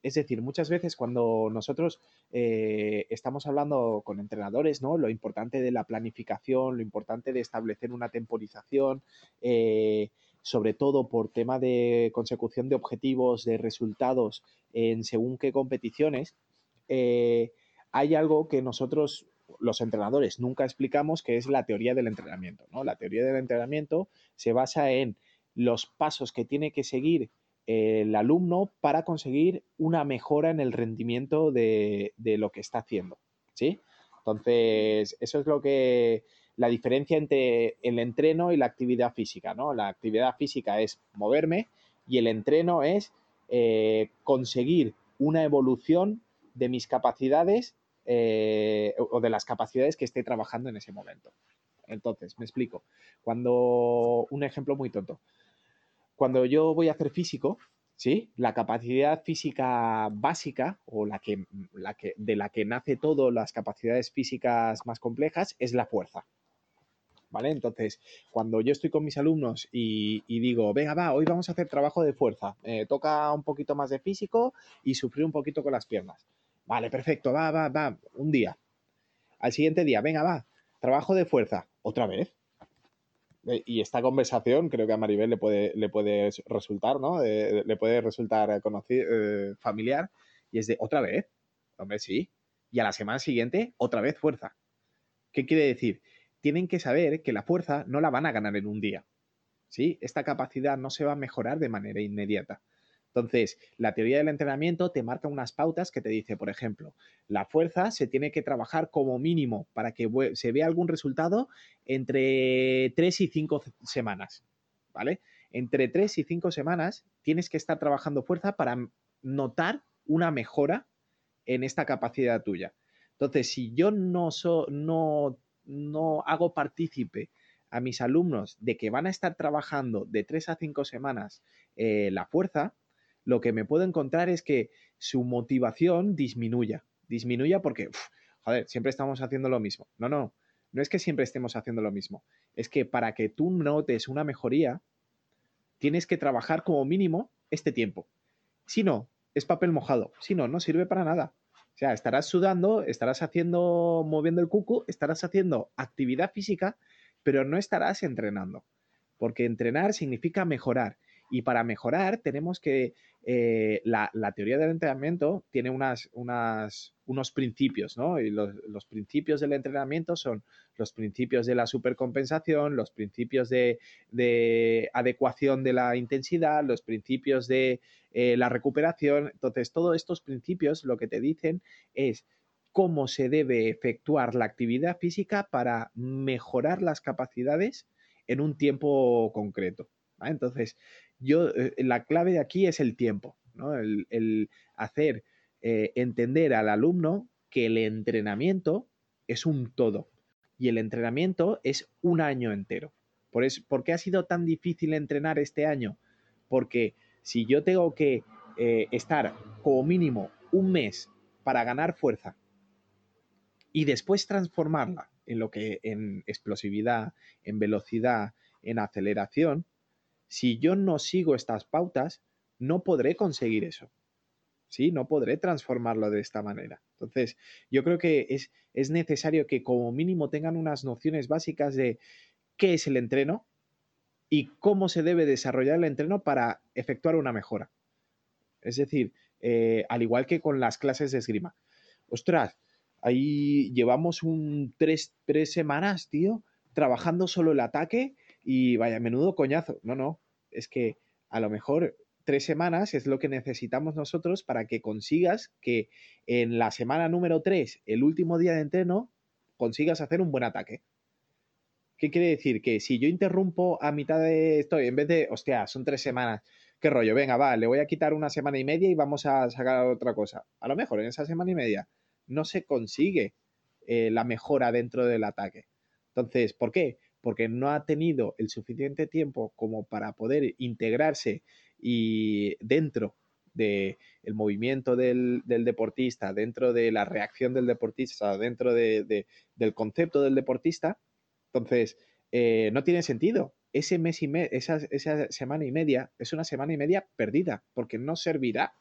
Es decir, muchas veces cuando nosotros eh, estamos hablando con entrenadores, ¿no? Lo importante de la planificación, lo importante de establecer una temporización, eh, sobre todo por tema de consecución de objetivos, de resultados en según qué competiciones, eh, hay algo que nosotros, los entrenadores, nunca explicamos, que es la teoría del entrenamiento. ¿no? La teoría del entrenamiento se basa en los pasos que tiene que seguir el alumno para conseguir una mejora en el rendimiento de, de lo que está haciendo. ¿sí? Entonces, eso es lo que la diferencia entre el entreno y la actividad física, ¿no? La actividad física es moverme y el entreno es eh, conseguir una evolución de mis capacidades eh, o de las capacidades que esté trabajando en ese momento. Entonces, me explico. Cuando, un ejemplo muy tonto. Cuando yo voy a hacer físico, ¿sí? La capacidad física básica o la que, de la que nace todo las capacidades físicas más complejas es la fuerza. ¿Vale? Entonces, cuando yo estoy con mis alumnos y, digo, venga, va, hoy vamos a hacer trabajo de fuerza, eh, toca un poquito más de físico y sufrir un poquito con las piernas. Vale, perfecto, va, va, va, un día. Al siguiente día, venga, va, trabajo de fuerza, otra vez. Eh, y esta conversación creo que a Maribel le puede, le puede resultar, ¿no? le puede resultar conocido, eh, familiar. Y es de, otra vez, hombre, sí. Y a la semana siguiente, otra vez fuerza. ¿Qué quiere decir? Tienen que saber que la fuerza no la van a ganar en un día. ¿sí? Esta capacidad no se va a mejorar de manera inmediata. Entonces, la teoría del entrenamiento te marca unas pautas que te dice, por ejemplo, la fuerza se tiene que trabajar como mínimo para que se vea algún resultado entre 3 y 5 semanas, ¿vale? Entre 3 y 5 semanas tienes que estar trabajando fuerza para notar una mejora en esta capacidad tuya. Entonces, si yo no, so, no no hago partícipe a mis alumnos de que van a estar trabajando de tres a cinco semanas eh, la fuerza, lo que me puedo encontrar es que su motivación disminuya. Disminuya porque, joder, siempre estamos haciendo lo mismo. No, no, no es que siempre estemos haciendo lo mismo. Es que para que tú notes una mejoría, tienes que trabajar como mínimo este tiempo. Si no, es papel mojado. Si no, no sirve para nada. O sea, estarás sudando, estarás haciendo, moviendo el cuco, estarás haciendo actividad física, pero no estarás entrenando. Porque entrenar significa mejorar. Y para mejorar tenemos que, eh, la, teoría del entrenamiento tiene unas, unas, unos principios, ¿no? Y los, principios del entrenamiento son los principios de la supercompensación, los principios de, adecuación de la intensidad, los principios de eh, la recuperación. Entonces, todos estos principios lo que te dicen es cómo se debe efectuar la actividad física para mejorar las capacidades en un tiempo concreto. Entonces, yo, eh, la clave de aquí es el tiempo, ¿no? el, hacer eh, entender al alumno que el entrenamiento es un todo y el entrenamiento es un año entero. Por, eso, ¿Por qué ha sido tan difícil entrenar este año? Porque si yo tengo que eh, estar como mínimo un mes para ganar fuerza y después transformarla en lo que en explosividad, en velocidad, en aceleración, si yo no sigo estas pautas, no podré conseguir eso. ¿Sí? No podré transformarlo de esta manera. Entonces, yo creo que es, es necesario que como mínimo tengan unas nociones básicas de qué es el entreno y cómo se debe desarrollar el entreno para efectuar una mejora. Es decir, eh, al igual que con las clases de esgrima. Ostras, ahí llevamos un tres, tres semanas, tío, trabajando solo el ataque y vaya, menudo coñazo. No, no, es que a lo mejor tres semanas es lo que necesitamos nosotros para que consigas que en la semana número tres, el último día de entreno, consigas hacer un buen ataque. ¿Qué quiere decir? Que si yo interrumpo a mitad de esto, en vez de, hostia, son tres semanas, qué rollo, venga, va, le voy a quitar una semana y media y vamos a sacar otra cosa. A lo mejor en esa semana y media no se consigue eh, la mejora dentro del ataque. Entonces, ¿por qué? Porque no ha tenido el suficiente tiempo como para poder integrarse y dentro del movimiento del, deportista, dentro de la reacción del deportista, dentro del concepto del deportista, entonces eh, no tiene sentido. Ese mes y esa semana y media es una semana y media perdida, porque no servirá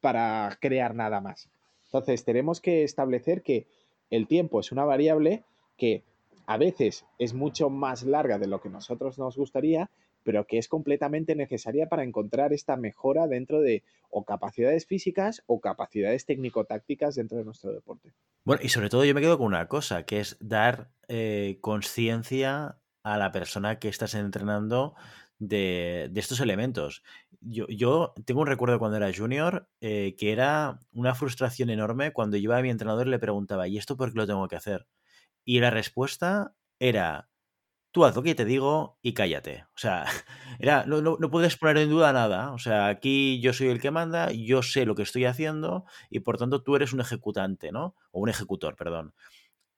para crear nada más. Entonces tenemos que establecer que el tiempo es una variable que a veces es mucho más larga de lo que nosotros nos gustaría, pero que es completamente necesaria para encontrar esta mejora dentro de o capacidades físicas o capacidades técnico-tácticas dentro de nuestro deporte. Bueno, y sobre todo yo me quedo con una cosa, que es dar eh, conciencia a la persona que estás entrenando de, estos elementos. Yo, tengo un recuerdo cuando era junior eh, que era una frustración enorme cuando yo a mi entrenador y le preguntaba, ¿y esto por qué lo tengo que hacer? Y la respuesta era, tú haz lo que te digo y cállate. O sea, era, no, no, puedes poner en duda nada. O sea, aquí yo soy el que manda, yo sé lo que estoy haciendo y por tanto tú eres un ejecutante, ¿no? O un ejecutor, perdón.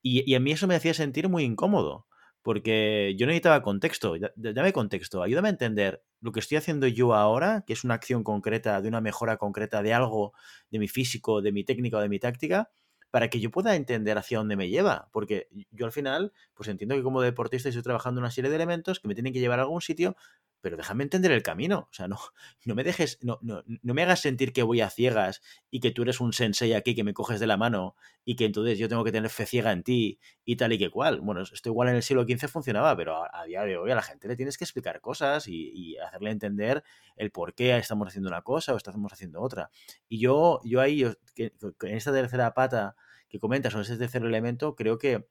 Y, a mí eso me hacía sentir muy incómodo, porque yo necesitaba contexto. Dame contexto, ayúdame a entender lo que estoy haciendo yo ahora, que es una acción concreta, de una mejora concreta de algo, de mi físico, de mi técnica o de mi táctica para que yo pueda entender hacia dónde me lleva. Porque yo al final, pues entiendo que como deportista estoy trabajando una serie de elementos que me tienen que llevar a algún sitio, pero déjame entender el camino. O sea, no, no me dejes, no, no, no, me hagas sentir que voy a ciegas y que tú eres un sensei aquí que me coges de la mano y que entonces yo tengo que tener fe ciega en ti y tal y que cual. Bueno, esto igual en el siglo XV funcionaba, pero a, día de hoy a la gente le tienes que explicar cosas y, hacerle entender el por qué estamos haciendo una cosa o estamos haciendo otra. Y yo, yo ahí, en esta tercera pata que comentas, o ese tercer elemento, creo que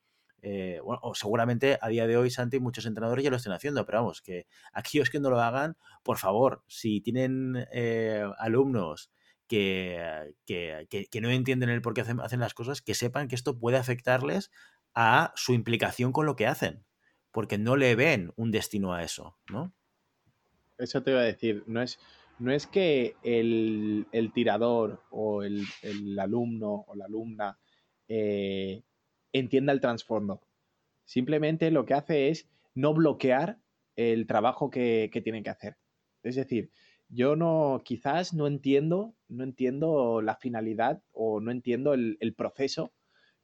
eh, bueno, o seguramente a día de hoy, Santi, muchos entrenadores ya lo estén haciendo, pero vamos, que aquellos que no lo hagan, por favor, si tienen eh, alumnos que, que, no entienden el por qué hacen, hacen las cosas, que sepan que esto puede afectarles a su implicación con lo que hacen, porque no le ven un destino a eso, ¿no? Eso te iba a decir, no es, no es que el, tirador o el, el, alumno o la alumna eh, entienda el trasfondo. Simplemente lo que hace es no bloquear el trabajo que, que tienen que hacer. Es decir, yo no, quizás no entiendo, no entiendo la finalidad o no entiendo el, proceso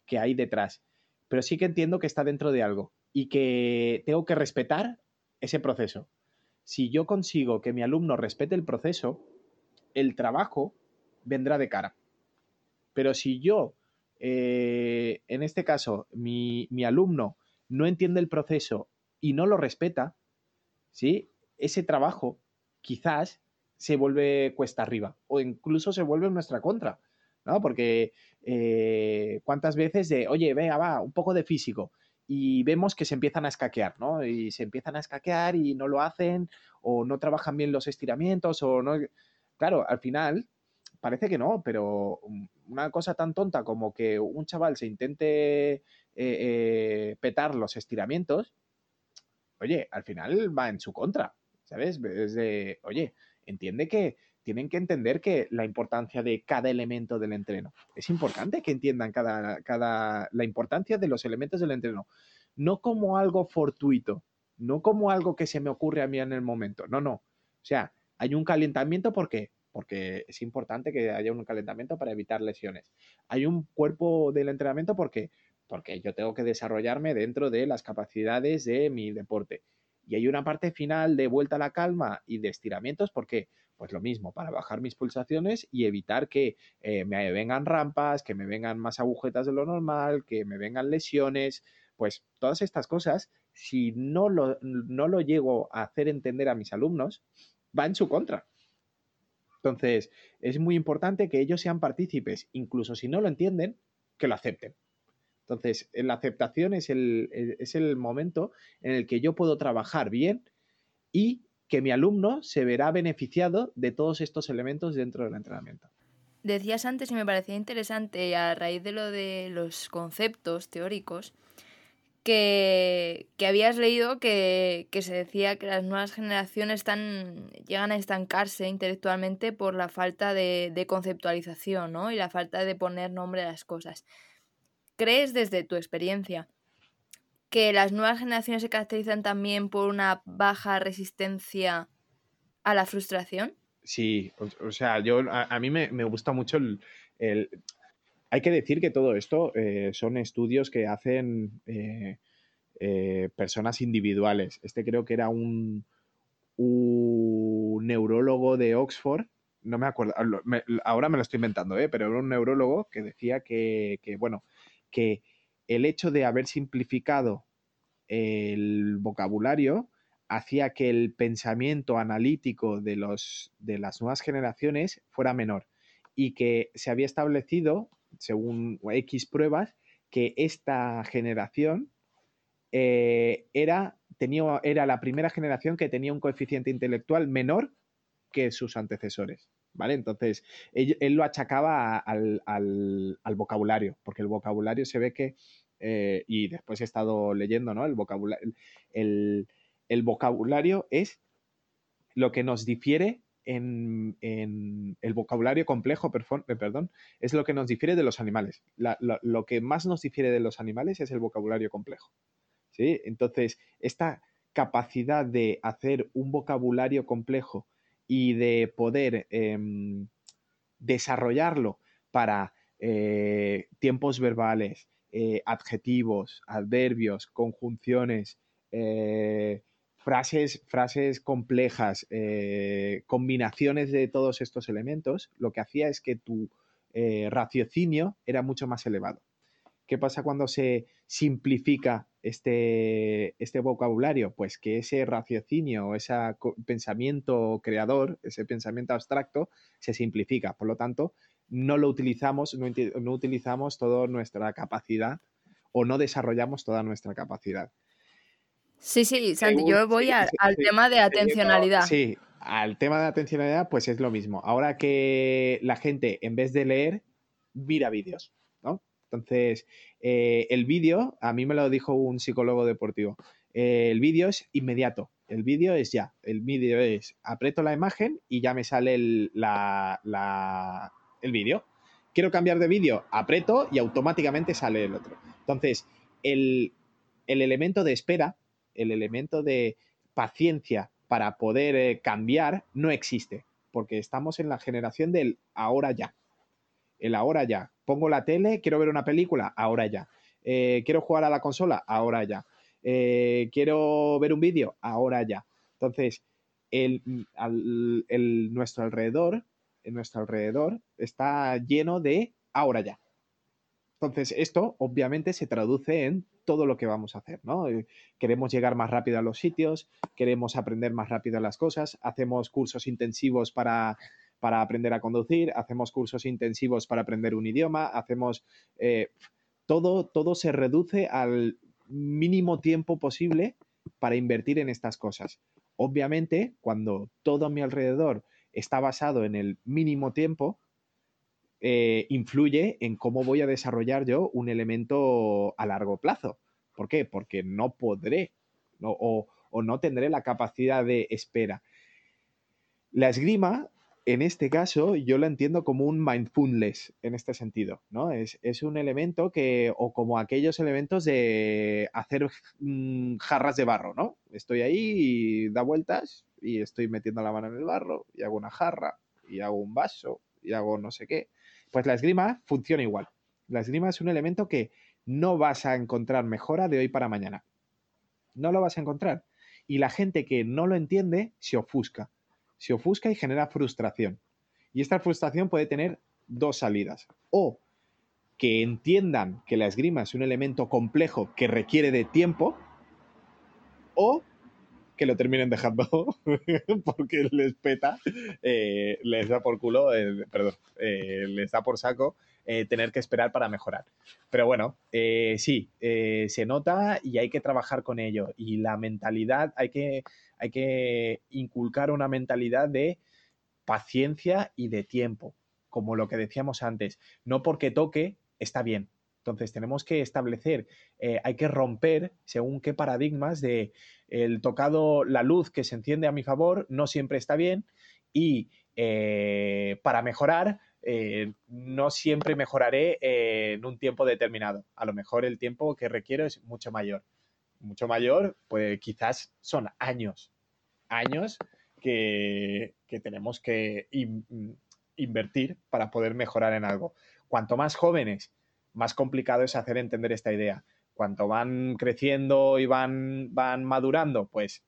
que hay detrás, pero sí que entiendo que está dentro de algo y que tengo que respetar ese proceso. Si yo consigo que mi alumno respete el proceso, el trabajo vendrá de cara. Pero si yo eh, en este caso, mi, alumno no entiende el proceso y no lo respeta, ¿sí? ese trabajo quizás se vuelve cuesta arriba o incluso se vuelve en nuestra contra, ¿no? Porque eh, cuántas veces de, oye, venga, va, un poco de físico y vemos que se empiezan a escaquear, ¿no? Y se empiezan a escaquear y no lo hacen o no trabajan bien los estiramientos o no... Claro, al final parece que no, pero una cosa tan tonta como que un chaval se intente eh, eh, petar los estiramientos, oye, al final va en su contra, ¿sabes? Es oye, entiende que tienen que entender que la importancia de cada elemento del entreno. Es importante que entiendan cada, cada, la importancia de los elementos del entreno. No como algo fortuito, no como algo que se me ocurre a mí en el momento. No, no. O sea, hay un calentamiento porque porque es importante que haya un calentamiento para evitar lesiones. Hay un cuerpo del entrenamiento porque porque yo tengo que desarrollarme dentro de las capacidades de mi deporte. Y hay una parte final de vuelta a la calma y de estiramientos, porque pues lo mismo, para bajar mis pulsaciones y evitar que eh, me vengan rampas, que me vengan más agujetas de lo normal, que me vengan lesiones, pues todas estas cosas, si no lo, no lo llego a hacer entender a mis alumnos, va en su contra. Entonces, es muy importante que ellos sean partícipes, incluso si no lo entienden, que lo acepten. Entonces, la aceptación es el, es el momento en el que yo puedo trabajar bien y que mi alumno se verá beneficiado de todos estos elementos dentro del entrenamiento. Decías antes y me parecía interesante a raíz de lo de los conceptos teóricos, que, habías leído que, se decía que las nuevas generaciones están, llegan a estancarse intelectualmente por la falta de, de conceptualización ¿no? y la falta de poner nombre a las cosas. ¿Crees desde tu experiencia que las nuevas generaciones se caracterizan también por una baja resistencia a la frustración? Sí, o, sea, yo a, mí me, gusta mucho el, Hay que decir que todo esto eh, son estudios que hacen eh, eh, personas individuales. Este creo que era un, neurólogo de Oxford no me acuerdo, ahora me lo estoy inventando, pero era un neurólogo que decía que, que, bueno, que el hecho de haber simplificado el vocabulario hacía que el pensamiento analítico de, los, de las nuevas generaciones fuera menor y que se había establecido, según X pruebas, que esta generación eh, era, tenía, era la primera generación que tenía un coeficiente intelectual menor que sus antecesores. ¿vale? Entonces, él, lo achacaba al, vocabulario, porque el vocabulario se ve que, eh, y después he estado leyendo, ¿no? El vocabulario, el, vocabulario es lo que nos difiere en, el vocabulario complejo, eh, perdón, es lo que nos difiere de los animales. lo, que más nos difiere de los animales es el vocabulario complejo. ¿sí? Entonces, esta capacidad de hacer un vocabulario complejo y de poder em, desarrollarlo para eh, tiempos verbales, eh, adjetivos, adverbios, conjunciones, eh, frases, frases complejas, combinaciones de todos estos elementos, lo que hacía es que tu raciocinio era mucho más elevado. ¿Qué pasa cuando se simplifica este, este vocabulario? Pues que ese raciocinio, ese pensamiento creador, ese pensamiento abstracto, se simplifica. Por lo tanto, no lo utilizamos, no, utilizamos toda nuestra capacidad o no desarrollamos toda nuestra capacidad. Sí, sí, Santi, yo voy al tema de atencionalidad. Sí, al tema de atencionalidad, pues es lo mismo. Ahora que la gente, en vez de leer, mira vídeos, ¿no? Entonces, eh, el vídeo, a mí me lo dijo un psicólogo deportivo, el vídeo es inmediato, el vídeo es ya, el vídeo es, aprieto la imagen y ya me sale el, el vídeo. Quiero cambiar de vídeo, aprieto y automáticamente sale el otro. Entonces, el, el elemento de espera, el elemento de paciencia para poder eh, cambiar no existe, porque estamos en la generación del ahora ya el ahora ya. Pongo la tele, quiero ver una película, ahora ya. Eh, quiero jugar a la consola, ahora ya. Eh, quiero ver un vídeo, ahora ya. Entonces, el, nuestro alrededor, en nuestro alrededor está lleno de ahora ya. Entonces, esto obviamente se traduce en todo lo que vamos a hacer, ¿no? Eh, queremos llegar más rápido a los sitios, queremos aprender más rápido las cosas, hacemos cursos intensivos para para aprender a conducir, hacemos cursos intensivos para aprender un idioma, hacemos... Eh, todo, todo se reduce al mínimo tiempo posible para invertir en estas cosas. Obviamente, cuando todo a mi alrededor está basado en el mínimo tiempo, eh, influye en cómo voy a desarrollar yo un elemento a largo plazo. ¿Por qué? Porque no podré o, o, no tendré la capacidad de espera. La esgrima en este caso yo lo entiendo como un mindfulness en este sentido, ¿no? Es, un elemento que, o como aquellos elementos de hacer mm, jarras de barro, ¿no? Estoy ahí y da vueltas y estoy metiendo la mano en el barro y hago una jarra y hago un vaso y hago no sé qué. Pues la esgrima funciona igual. La esgrima es un elemento que no vas a encontrar mejora de hoy para mañana. No lo vas a encontrar. Y la gente que no lo entiende se ofusca. Se ofusca y genera frustración. Y esta frustración puede tener dos salidas. O que entiendan que la esgrima es un elemento complejo que requiere de tiempo, o que lo terminen dejando porque les peta, eh, les da por culo, eh, perdón, eh, les da por saco tener que esperar para mejorar. Pero bueno, sí, se nota y hay que trabajar con ello. Y la mentalidad, hay que, hay que inculcar una mentalidad de paciencia y de tiempo, como lo que decíamos antes. No porque toque, está bien. Entonces tenemos que establecer, hay que romper según qué paradigmas de el tocado, la luz que se enciende a mi favor no siempre está bien y eh, para mejorar eh, no siempre mejoraré eh, en un tiempo determinado. A lo mejor el tiempo que requiero es mucho mayor. Mucho mayor, pues quizás son años, años que, tenemos que invertir para poder mejorar en algo. Cuanto más jóvenes, más complicado es hacer entender esta idea cuanto van creciendo y van, van madurando, pues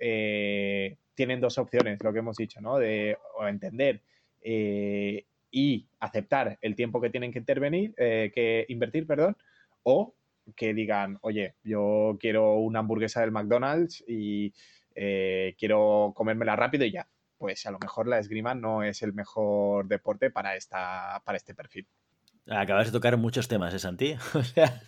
eh, tienen dos opciones, lo que hemos dicho, ¿no? De entender eh, y aceptar el tiempo que tienen que intervenir, eh, que invertir, perdón, o que digan, oye, yo quiero una hamburguesa del McDonald's y quiero comérmela rápido y ya. Pues a lo mejor la esgrima no es el mejor deporte para, esta, para este perfil. Acabas de tocar muchos temas, ¿eh, Santi? O sea,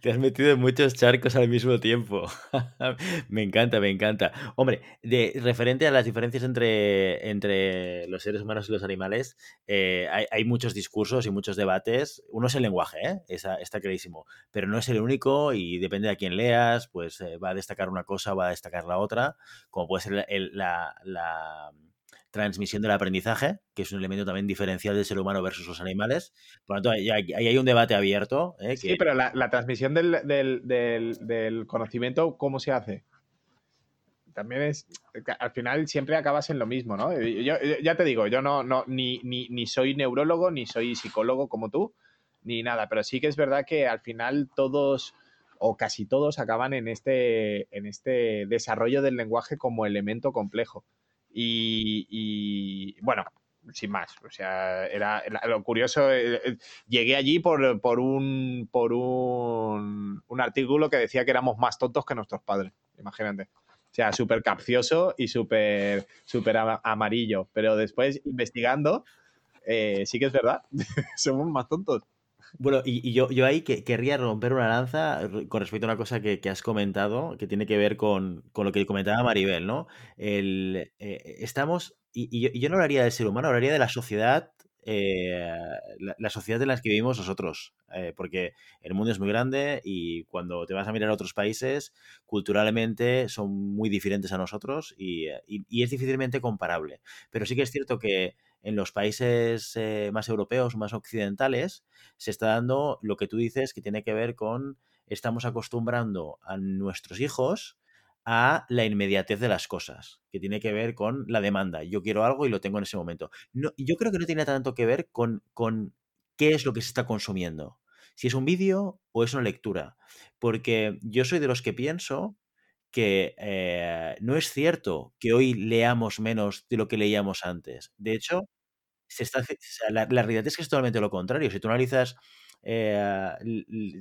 te has metido en muchos charcos al mismo tiempo. me encanta, me encanta. Hombre, de, referente a las diferencias entre, entre los seres humanos y los animales, eh, hay, muchos discursos y muchos debates. Uno es el lenguaje, ¿eh? está clarísimo, pero no es el único y depende de a quién leas, pues eh, va a destacar una cosa va a destacar la otra, como puede ser la transmisión del aprendizaje, que es un elemento también diferencial del ser humano versus los animales. Por lo tanto, ahí hay, un debate abierto. ¿eh? Sí, pero la, transmisión del, conocimiento, ¿cómo se hace? También es, al final siempre acabas en lo mismo, ¿no? Yo, ya te digo, yo no, no ni, ni, ni soy neurólogo, ni soy psicólogo como tú, ni nada, pero sí que es verdad que al final todos o casi todos acaban en este, en este desarrollo del lenguaje como elemento complejo. Y, bueno, sin más. O sea, era, lo curioso. Eh, eh, llegué allí por, por, un, por un, un, artículo que decía que éramos más tontos que nuestros padres. Imagínate. O sea, súper capcioso y súper super amarillo. Pero después, investigando, eh, sí que es verdad. Somos más tontos. Bueno, y, yo, yo ahí que, querría romper una lanza con respecto a una cosa que, has comentado, que tiene que ver con, lo que comentaba Maribel, ¿no? El, eh, estamos, y, yo, no hablaría del ser humano, hablaría de la sociedad, eh, la, sociedad en la que vivimos nosotros, eh, porque el mundo es muy grande y cuando te vas a mirar a otros países, culturalmente son muy diferentes a nosotros y, y es difícilmente comparable. Pero sí que es cierto que en los países eh, más europeos, más occidentales, se está dando lo que tú dices que tiene que ver con estamos acostumbrando a nuestros hijos a la inmediatez de las cosas, que tiene que ver con la demanda. Yo quiero algo y lo tengo en ese momento. No, yo creo que no tiene tanto que ver con, con qué es lo que se está consumiendo. Si es un vídeo o es una lectura. Porque yo soy de los que pienso que eh, no es cierto que hoy leamos menos de lo que leíamos antes. De hecho, se está, la, realidad es que es totalmente lo contrario. Si tú analizas, eh,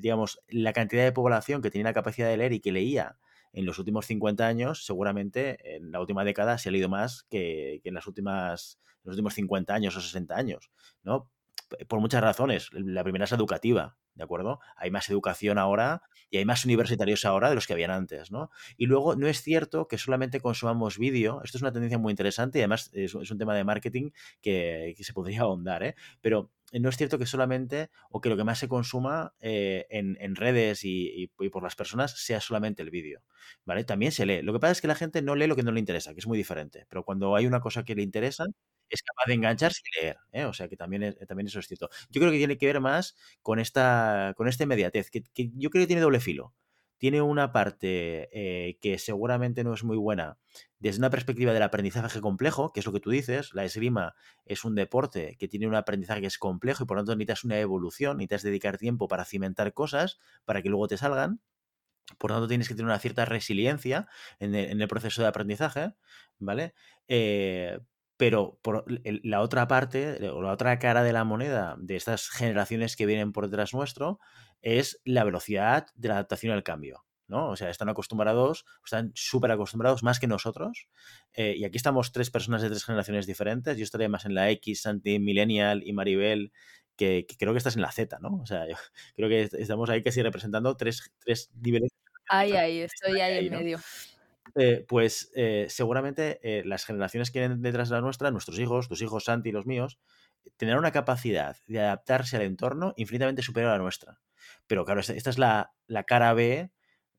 digamos, la cantidad de población que tenía la capacidad de leer y que leía en los últimos 50 años, seguramente en la última década se ha leído más que, en las últimas, los últimos 50 años o 60 años, ¿no? Por muchas razones. La primera es educativa. ¿De acuerdo? Hay más educación ahora y hay más universitarios ahora de los que habían antes, ¿no? Y luego no es cierto que solamente consumamos vídeo, esto es una tendencia muy interesante y además es, un tema de marketing que, se podría ahondar, ¿eh? Pero no es cierto que solamente o que lo que más se consuma eh, en, redes y, por las personas sea solamente el vídeo, ¿vale? También se lee. Lo que pasa es que la gente no lee lo que no le interesa, que es muy diferente, pero cuando hay una cosa que le interesa, es capaz de engancharse y leer, ¿eh? o sea que también, también eso es cierto. Yo creo que tiene que ver más con esta, con esta inmediatez, que, yo creo que tiene doble filo. Tiene una parte eh, que seguramente no es muy buena desde una perspectiva del aprendizaje complejo, que es lo que tú dices, la esgrima es un deporte que tiene un aprendizaje que es complejo y por lo tanto necesitas una evolución, necesitas dedicar tiempo para cimentar cosas para que luego te salgan. Por tanto, tienes que tener una cierta resiliencia en el, proceso de aprendizaje, ¿vale? Eh, pero por la otra parte, o la otra cara de la moneda de estas generaciones que vienen por detrás nuestro, es la velocidad de la adaptación al cambio. ¿no? O sea, están acostumbrados, están súper acostumbrados más que nosotros. Eh, y aquí estamos tres personas de tres generaciones diferentes. Yo estaría más en la X, Santi, Millennial y Maribel, que, creo que estás en la Z, ¿no? O sea, yo creo que estamos ahí casi representando tres, tres niveles. Ay, ay, estoy ahí, en medio. Eh, pues eh, seguramente las generaciones que vienen detrás de la nuestra, nuestros hijos, tus hijos, Santi y los míos, tendrán una capacidad de adaptarse al entorno infinitamente superior a la nuestra. Pero claro, esta, es la, la cara B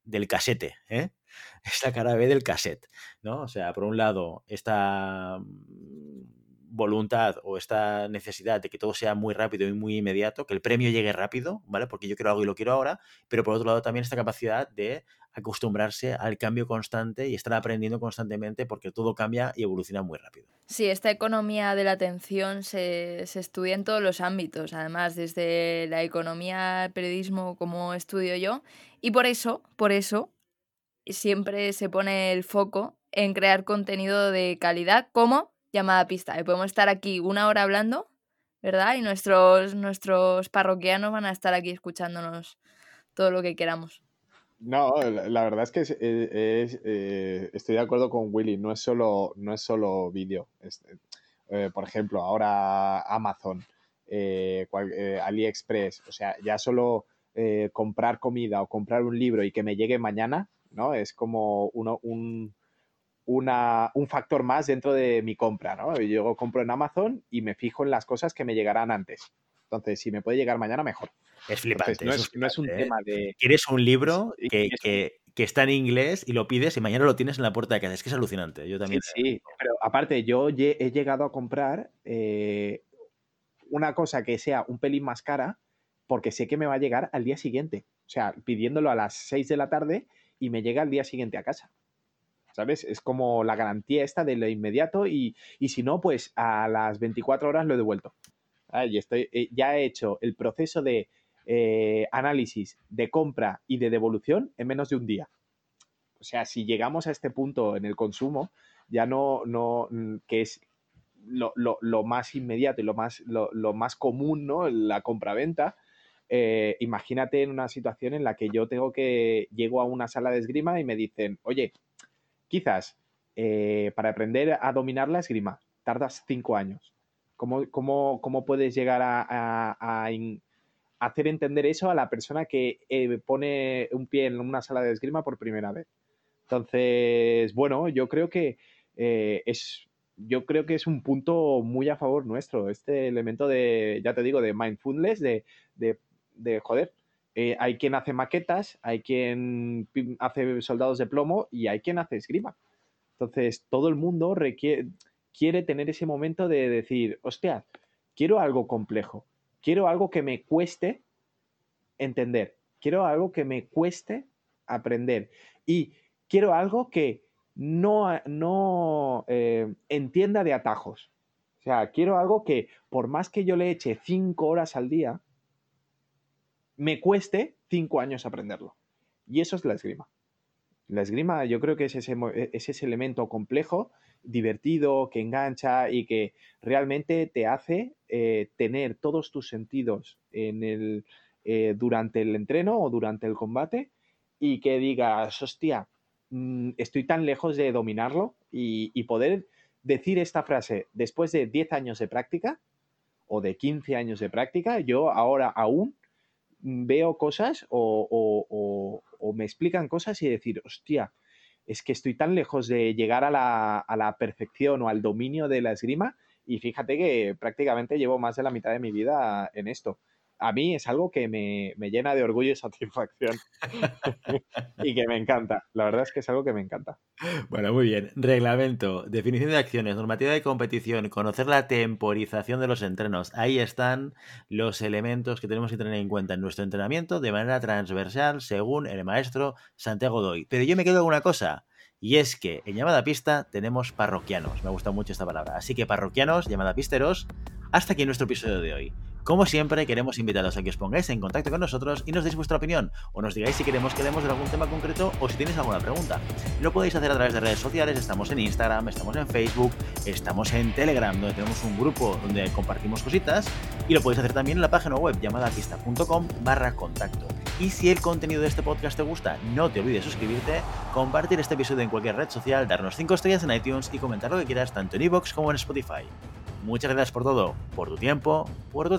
del casete, ¿eh? Es cara B del cassette, ¿no? O sea, por un lado, esta mm, voluntad o esta necesidad de que todo sea muy rápido y muy inmediato, que el premio llegue rápido, ¿vale? Porque yo quiero algo y lo quiero ahora, pero por otro lado también esta capacidad de acostumbrarse al cambio constante y estar aprendiendo constantemente porque todo cambia y evoluciona muy rápido. Sí, esta economía de la atención se, se estudia en todos los ámbitos, además desde la economía, el periodismo como estudio yo, y por eso, por eso, siempre se pone el foco en crear contenido de calidad como llamada pista. Y podemos estar aquí una hora hablando, ¿verdad? Y nuestros, nuestros parroquianos van a estar aquí escuchándonos todo lo que queramos. No, la, verdad es que eh, estoy de acuerdo con Willy, no es solo, no es solo vídeo. Eh, por ejemplo, ahora Amazon, eh, AliExpress, o sea, ya solo comprar comida o comprar un libro y que me llegue mañana, ¿no? Es como uno, un, un factor más dentro de mi compra, ¿no? Yo compro en Amazon y me fijo en las cosas que me llegarán antes. Entonces, si me puede llegar mañana, mejor. Es flipante. no, es, un ¿eh? tema de. Quieres un libro que, que, está en inglés y lo pides y mañana lo tienes en la puerta de casa. Es que es alucinante. Yo también. Sí, sí. pero aparte, yo he llegado a comprar eh, una cosa que sea un pelín más cara porque sé que me va a llegar al día siguiente. O sea, pidiéndolo a las 6 de la tarde y me llega al día siguiente a casa. ¿Sabes? Es como la garantía esta de lo inmediato y, si no, pues a las 24 horas lo he devuelto. Y estoy, eh, ya he hecho el proceso de eh, análisis de compra y de devolución en menos de un día. O sea, si llegamos a este punto en el consumo, ya no, no mm, que es lo, más inmediato y lo más, lo, más común, ¿no? La compra-venta. Eh, imagínate en una situación en la que yo tengo que llego a una sala de esgrima y me dicen, oye, Quizás eh, para aprender a dominar la esgrima tardas cinco años. ¿Cómo, cómo, puedes llegar a, hacer entender eso a la persona que eh, pone un pie en una sala de esgrima por primera vez? Entonces, bueno, yo creo que eh, es yo creo que es un punto muy a favor nuestro, este elemento de, ya te digo, de mindfulness, de, de joder, eh, hay quien hace maquetas, hay quien hace soldados de plomo y hay quien hace esgrima. Entonces, todo el mundo requiere, quiere tener ese momento de decir, hostia, quiero algo complejo, quiero algo que me cueste entender, quiero algo que me cueste aprender y quiero algo que no, no eh, entienda de atajos. O sea, quiero algo que por más que yo le eche cinco horas al día, me cueste cinco años aprenderlo. Y eso es la esgrima. La esgrima yo creo que es ese, e, ese elemento complejo, divertido, que engancha y que realmente te hace eh, tener todos tus sentidos en el, eh, durante el entreno o durante el combate y que digas, hostia, mm, estoy tan lejos de dominarlo y, y poder decir esta frase después de 10 años de práctica o de 15 años de práctica, yo ahora aún veo cosas o, me explican cosas y decir, hostia, es que estoy tan lejos de llegar a la, a la perfección o al dominio de la esgrima y fíjate que prácticamente llevo más de la mitad de mi vida en esto a mí es algo que me, llena de orgullo y satisfacción y que me encanta. La verdad es que es algo que me encanta. Bueno, muy bien. Reglamento, definición de acciones, normativa de competición, conocer la temporización de los entrenos. Ahí están los elementos que tenemos que tener en cuenta en nuestro entrenamiento de manera transversal según el maestro Santiago Doy. Pero yo me quedo con una cosa Y es que en llamada pista tenemos parroquianos. Me ha gustado mucho esta palabra. Así que parroquianos, llamada pisteros, hasta aquí nuestro episodio de hoy. Como siempre, queremos invitaros a que os pongáis en contacto con nosotros y nos deis vuestra opinión, o nos digáis si queremos que demos de algún tema concreto o si tenéis alguna pregunta. Lo podéis hacer a través de redes sociales, estamos en Instagram, estamos en Facebook, estamos en Telegram, donde tenemos un grupo donde compartimos cositas, y lo podéis hacer también en la página web llamadapista.com barra contacto. Y si el contenido de este podcast te gusta, no te olvides suscribirte, compartir este episodio en cualquier red social, darnos 5 estrellas en iTunes y comentar lo que quieras tanto en iVoox como en Spotify. Muchas gracias por todo, por tu tiempo, por tu